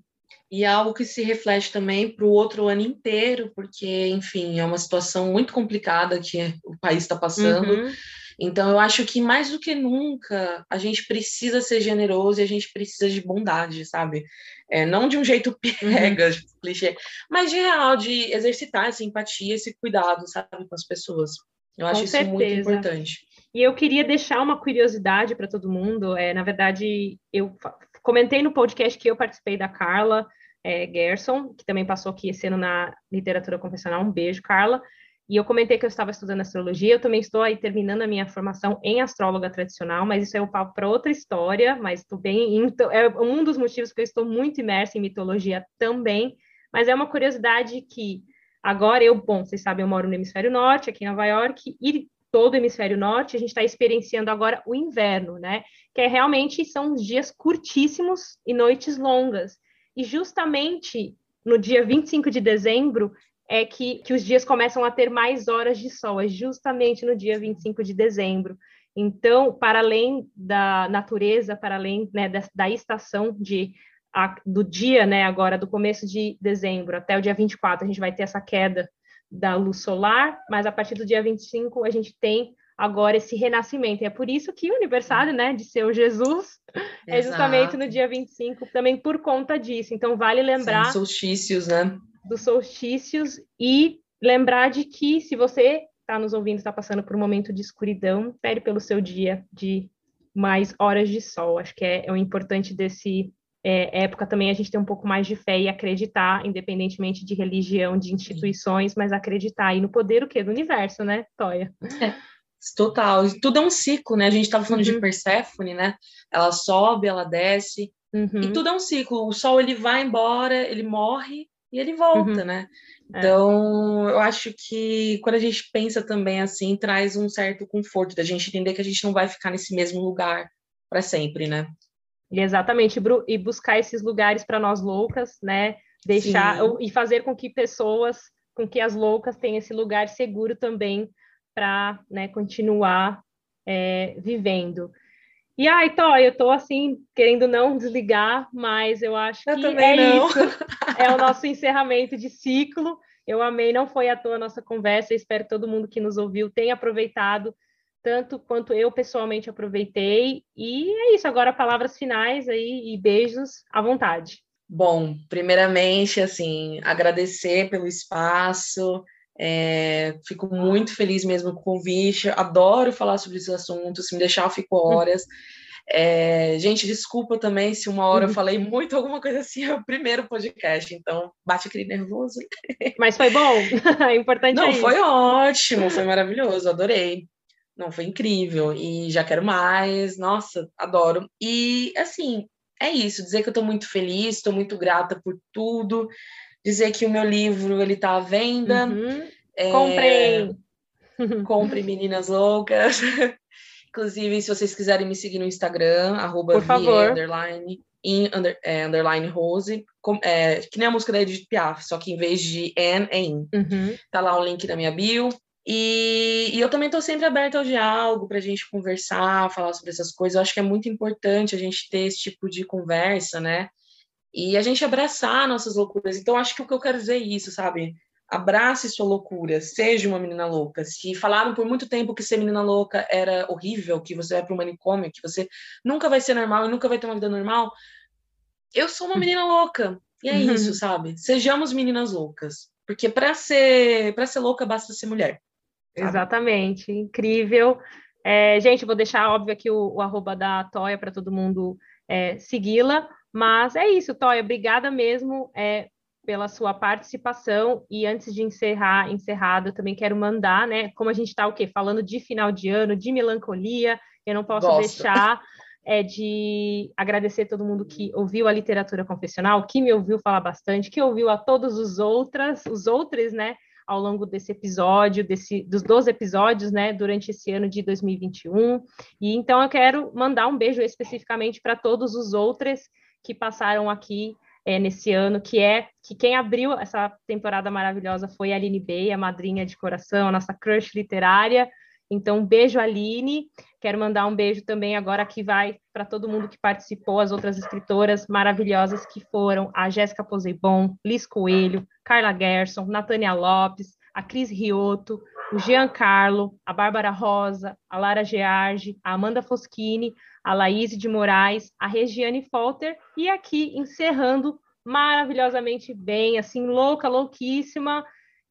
e é algo que se reflete também para o outro ano inteiro, porque, enfim, é uma situação muito complicada que o país está passando. Uhum. Então, eu acho que mais do que nunca a gente precisa ser generoso e a gente precisa de bondade, sabe? É, não de um jeito pega, uhum. clichê, mas de real, de exercitar essa empatia, esse cuidado, sabe, com as pessoas. Eu acho com isso certeza. muito importante. E eu queria deixar uma curiosidade para todo mundo. É, na verdade, eu comentei no podcast que eu participei da Carla, é, Gerson, que também passou aqui esse ano na literatura confessional. Um beijo, Carla. E eu comentei que eu estava estudando astrologia, eu também estou aí terminando a minha formação em astróloga tradicional, mas isso é o um papo para outra história, mas estou bem, então, é um dos motivos que eu estou muito imersa em mitologia também, mas é uma curiosidade que agora eu, bom, vocês sabem, eu moro no hemisfério norte, aqui em Nova York, e todo o hemisfério norte, a gente está experienciando agora o inverno, né? Que é realmente são dias curtíssimos e noites longas. E justamente no dia 25 de dezembro é que, que os dias começam a ter mais horas de sol, é justamente no dia 25 de dezembro. Então, para além da natureza, para além né, da, da, estação de, a, do dia, né, agora do começo de dezembro até o dia 24, a gente vai ter essa queda da luz solar, mas a partir do dia 25 a gente tem agora esse renascimento. E é por isso que o aniversário, né, de seu Jesus é justamente no dia 25, também por conta disso. Então, vale lembrar. Sim, solstícios, né? Dos solstícios e lembrar de que se você está nos ouvindo, está passando por um momento de escuridão, espere pelo seu dia de mais horas de sol. Acho que é, é o importante desse é, época também a gente ter um pouco mais de fé e acreditar, independentemente de religião, de instituições, mas acreditar aí no poder o quê? Do universo, né, Toya? É. Total, tudo é um ciclo, né? A gente estava falando uhum. de Perséfone, né? Ela sobe, ela desce, uhum. e tudo é um ciclo. O sol ele vai embora, ele morre e ele volta, uhum. né? É. Então, é. eu acho que quando a gente pensa também assim, traz um certo conforto da gente entender que a gente não vai ficar nesse mesmo lugar para sempre, né? Exatamente, e buscar esses lugares para nós loucas, né? Deixar Sim. e fazer com que pessoas, com que as loucas tenham esse lugar seguro também para né, continuar é, vivendo. E ai, Tó, eu tô assim, querendo não desligar, mas eu acho eu que é não. isso. É o nosso encerramento de ciclo. Eu amei, não foi à toa a nossa conversa. Espero que todo mundo que nos ouviu tenha aproveitado tanto quanto eu pessoalmente aproveitei. E é isso, agora palavras finais aí e beijos à vontade. Bom, primeiramente, assim, agradecer pelo espaço. É, fico muito feliz mesmo com o convite. Adoro falar sobre esses assuntos. Se me deixar, eu fico horas. É, gente, desculpa também se uma hora eu falei muito alguma coisa assim, é o primeiro podcast, então bate aquele nervoso. Mas foi bom, é importante. Não, foi ótimo, foi maravilhoso, adorei. Não, foi incrível e já quero mais. Nossa, adoro. E assim, é isso, dizer que eu estou muito feliz, estou muito grata por tudo, dizer que o meu livro ele tá à venda. Uhum. É... Comprem! Compre Meninas Loucas. Inclusive, se vocês quiserem me seguir no Instagram, arroba underline, in, under, é, underline Rose, com, é, que nem a música da Edith Piaf, só que em vez de N, é in. Uhum. Tá lá o link da minha bio. E, e eu também estou sempre aberta ao diálogo para a gente conversar, falar sobre essas coisas. Eu acho que é muito importante a gente ter esse tipo de conversa, né? E a gente abraçar nossas loucuras. Então, acho que o que eu quero dizer é isso, sabe? Abrace sua loucura, seja uma menina louca. Se falaram por muito tempo que ser menina louca era horrível, que você vai para o manicômio, que você nunca vai ser normal e nunca vai ter uma vida normal, eu sou uma menina louca. E é uhum. isso, sabe? Sejamos meninas loucas. Porque para ser, para ser louca basta ser mulher. Sabe? Exatamente, incrível. É, gente, vou deixar óbvio aqui o, o arroba da Toya para todo mundo é, segui-la. Mas é isso, Toya, obrigada mesmo é, pela sua participação. E antes de encerrar, encerrado, eu também quero mandar, né? Como a gente está o quê? Falando de final de ano, de melancolia, eu não posso Gosto. deixar é, de agradecer todo mundo que ouviu a literatura confessional, que me ouviu falar bastante, que ouviu a todos os outras, os outros, né? ao longo desse episódio, desse, dos 12 episódios, né, durante esse ano de 2021. E então eu quero mandar um beijo especificamente para todos os outros que passaram aqui é, nesse ano, que é que quem abriu essa temporada maravilhosa foi a Aline Bey, a madrinha de coração, a nossa crush literária. Então, um beijo, Aline. Quero mandar um beijo também agora que vai para todo mundo que participou, as outras escritoras maravilhosas que foram a Jéssica Poseibon, Liz Coelho, Carla Gerson, Natânia Lopes, a Cris Rioto, o Giancarlo, a Bárbara Rosa, a Lara Gearge, a Amanda Foschini, a Laís de Moraes, a Regiane Folter e aqui encerrando maravilhosamente bem, assim, louca, louquíssima,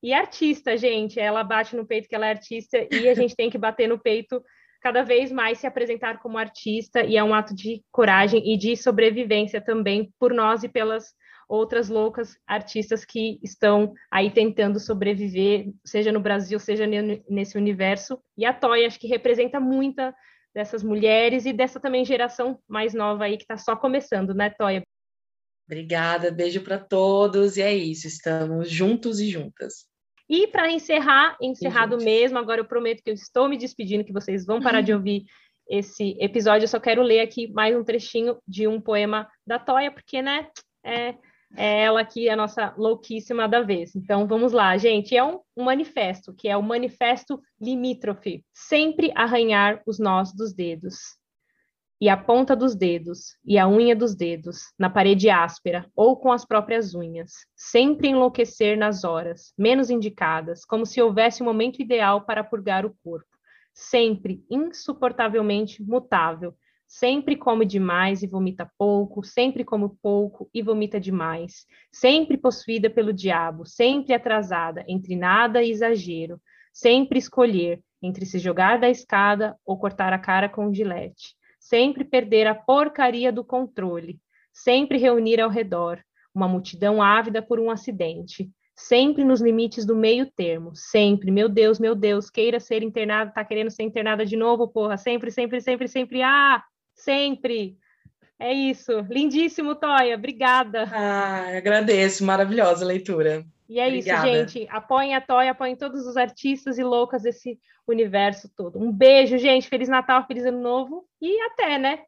e artista, gente. Ela bate no peito que ela é artista e a gente tem que bater no peito cada vez mais se apresentar como artista e é um ato de coragem e de sobrevivência também por nós e pelas outras loucas artistas que estão aí tentando sobreviver, seja no Brasil, seja nesse universo. E a Toy acho que representa muita dessas mulheres e dessa também geração mais nova aí que está só começando, né, Toya? Obrigada, beijo para todos e é isso, estamos juntos e juntas. E para encerrar, encerrado mesmo, agora eu prometo que eu estou me despedindo, que vocês vão parar de ouvir esse episódio. Eu só quero ler aqui mais um trechinho de um poema da Toya, porque, né, é, é ela aqui, a nossa louquíssima da vez. Então, vamos lá, gente. É um, um manifesto, que é o Manifesto Limítrofe. Sempre arranhar os nós dos dedos e a ponta dos dedos e a unha dos dedos na parede áspera ou com as próprias unhas, sempre enlouquecer nas horas menos indicadas, como se houvesse um momento ideal para purgar o corpo, sempre insuportavelmente mutável, sempre come demais e vomita pouco, sempre come pouco e vomita demais, sempre possuída pelo diabo, sempre atrasada entre nada e exagero, sempre escolher entre se jogar da escada ou cortar a cara com um gilete sempre perder a porcaria do controle, sempre reunir ao redor uma multidão ávida por um acidente, sempre nos limites do meio termo, sempre, meu Deus, meu Deus, queira ser internado, tá querendo ser internada de novo, porra, sempre, sempre, sempre, sempre, ah, sempre. É isso, lindíssimo, Toya, obrigada. Ah, agradeço, maravilhosa leitura. E é Obrigada. isso, gente. Apoiem a Toya, apoiem todos os artistas e loucas desse universo todo. Um beijo, gente. Feliz Natal, feliz Ano Novo e até, né?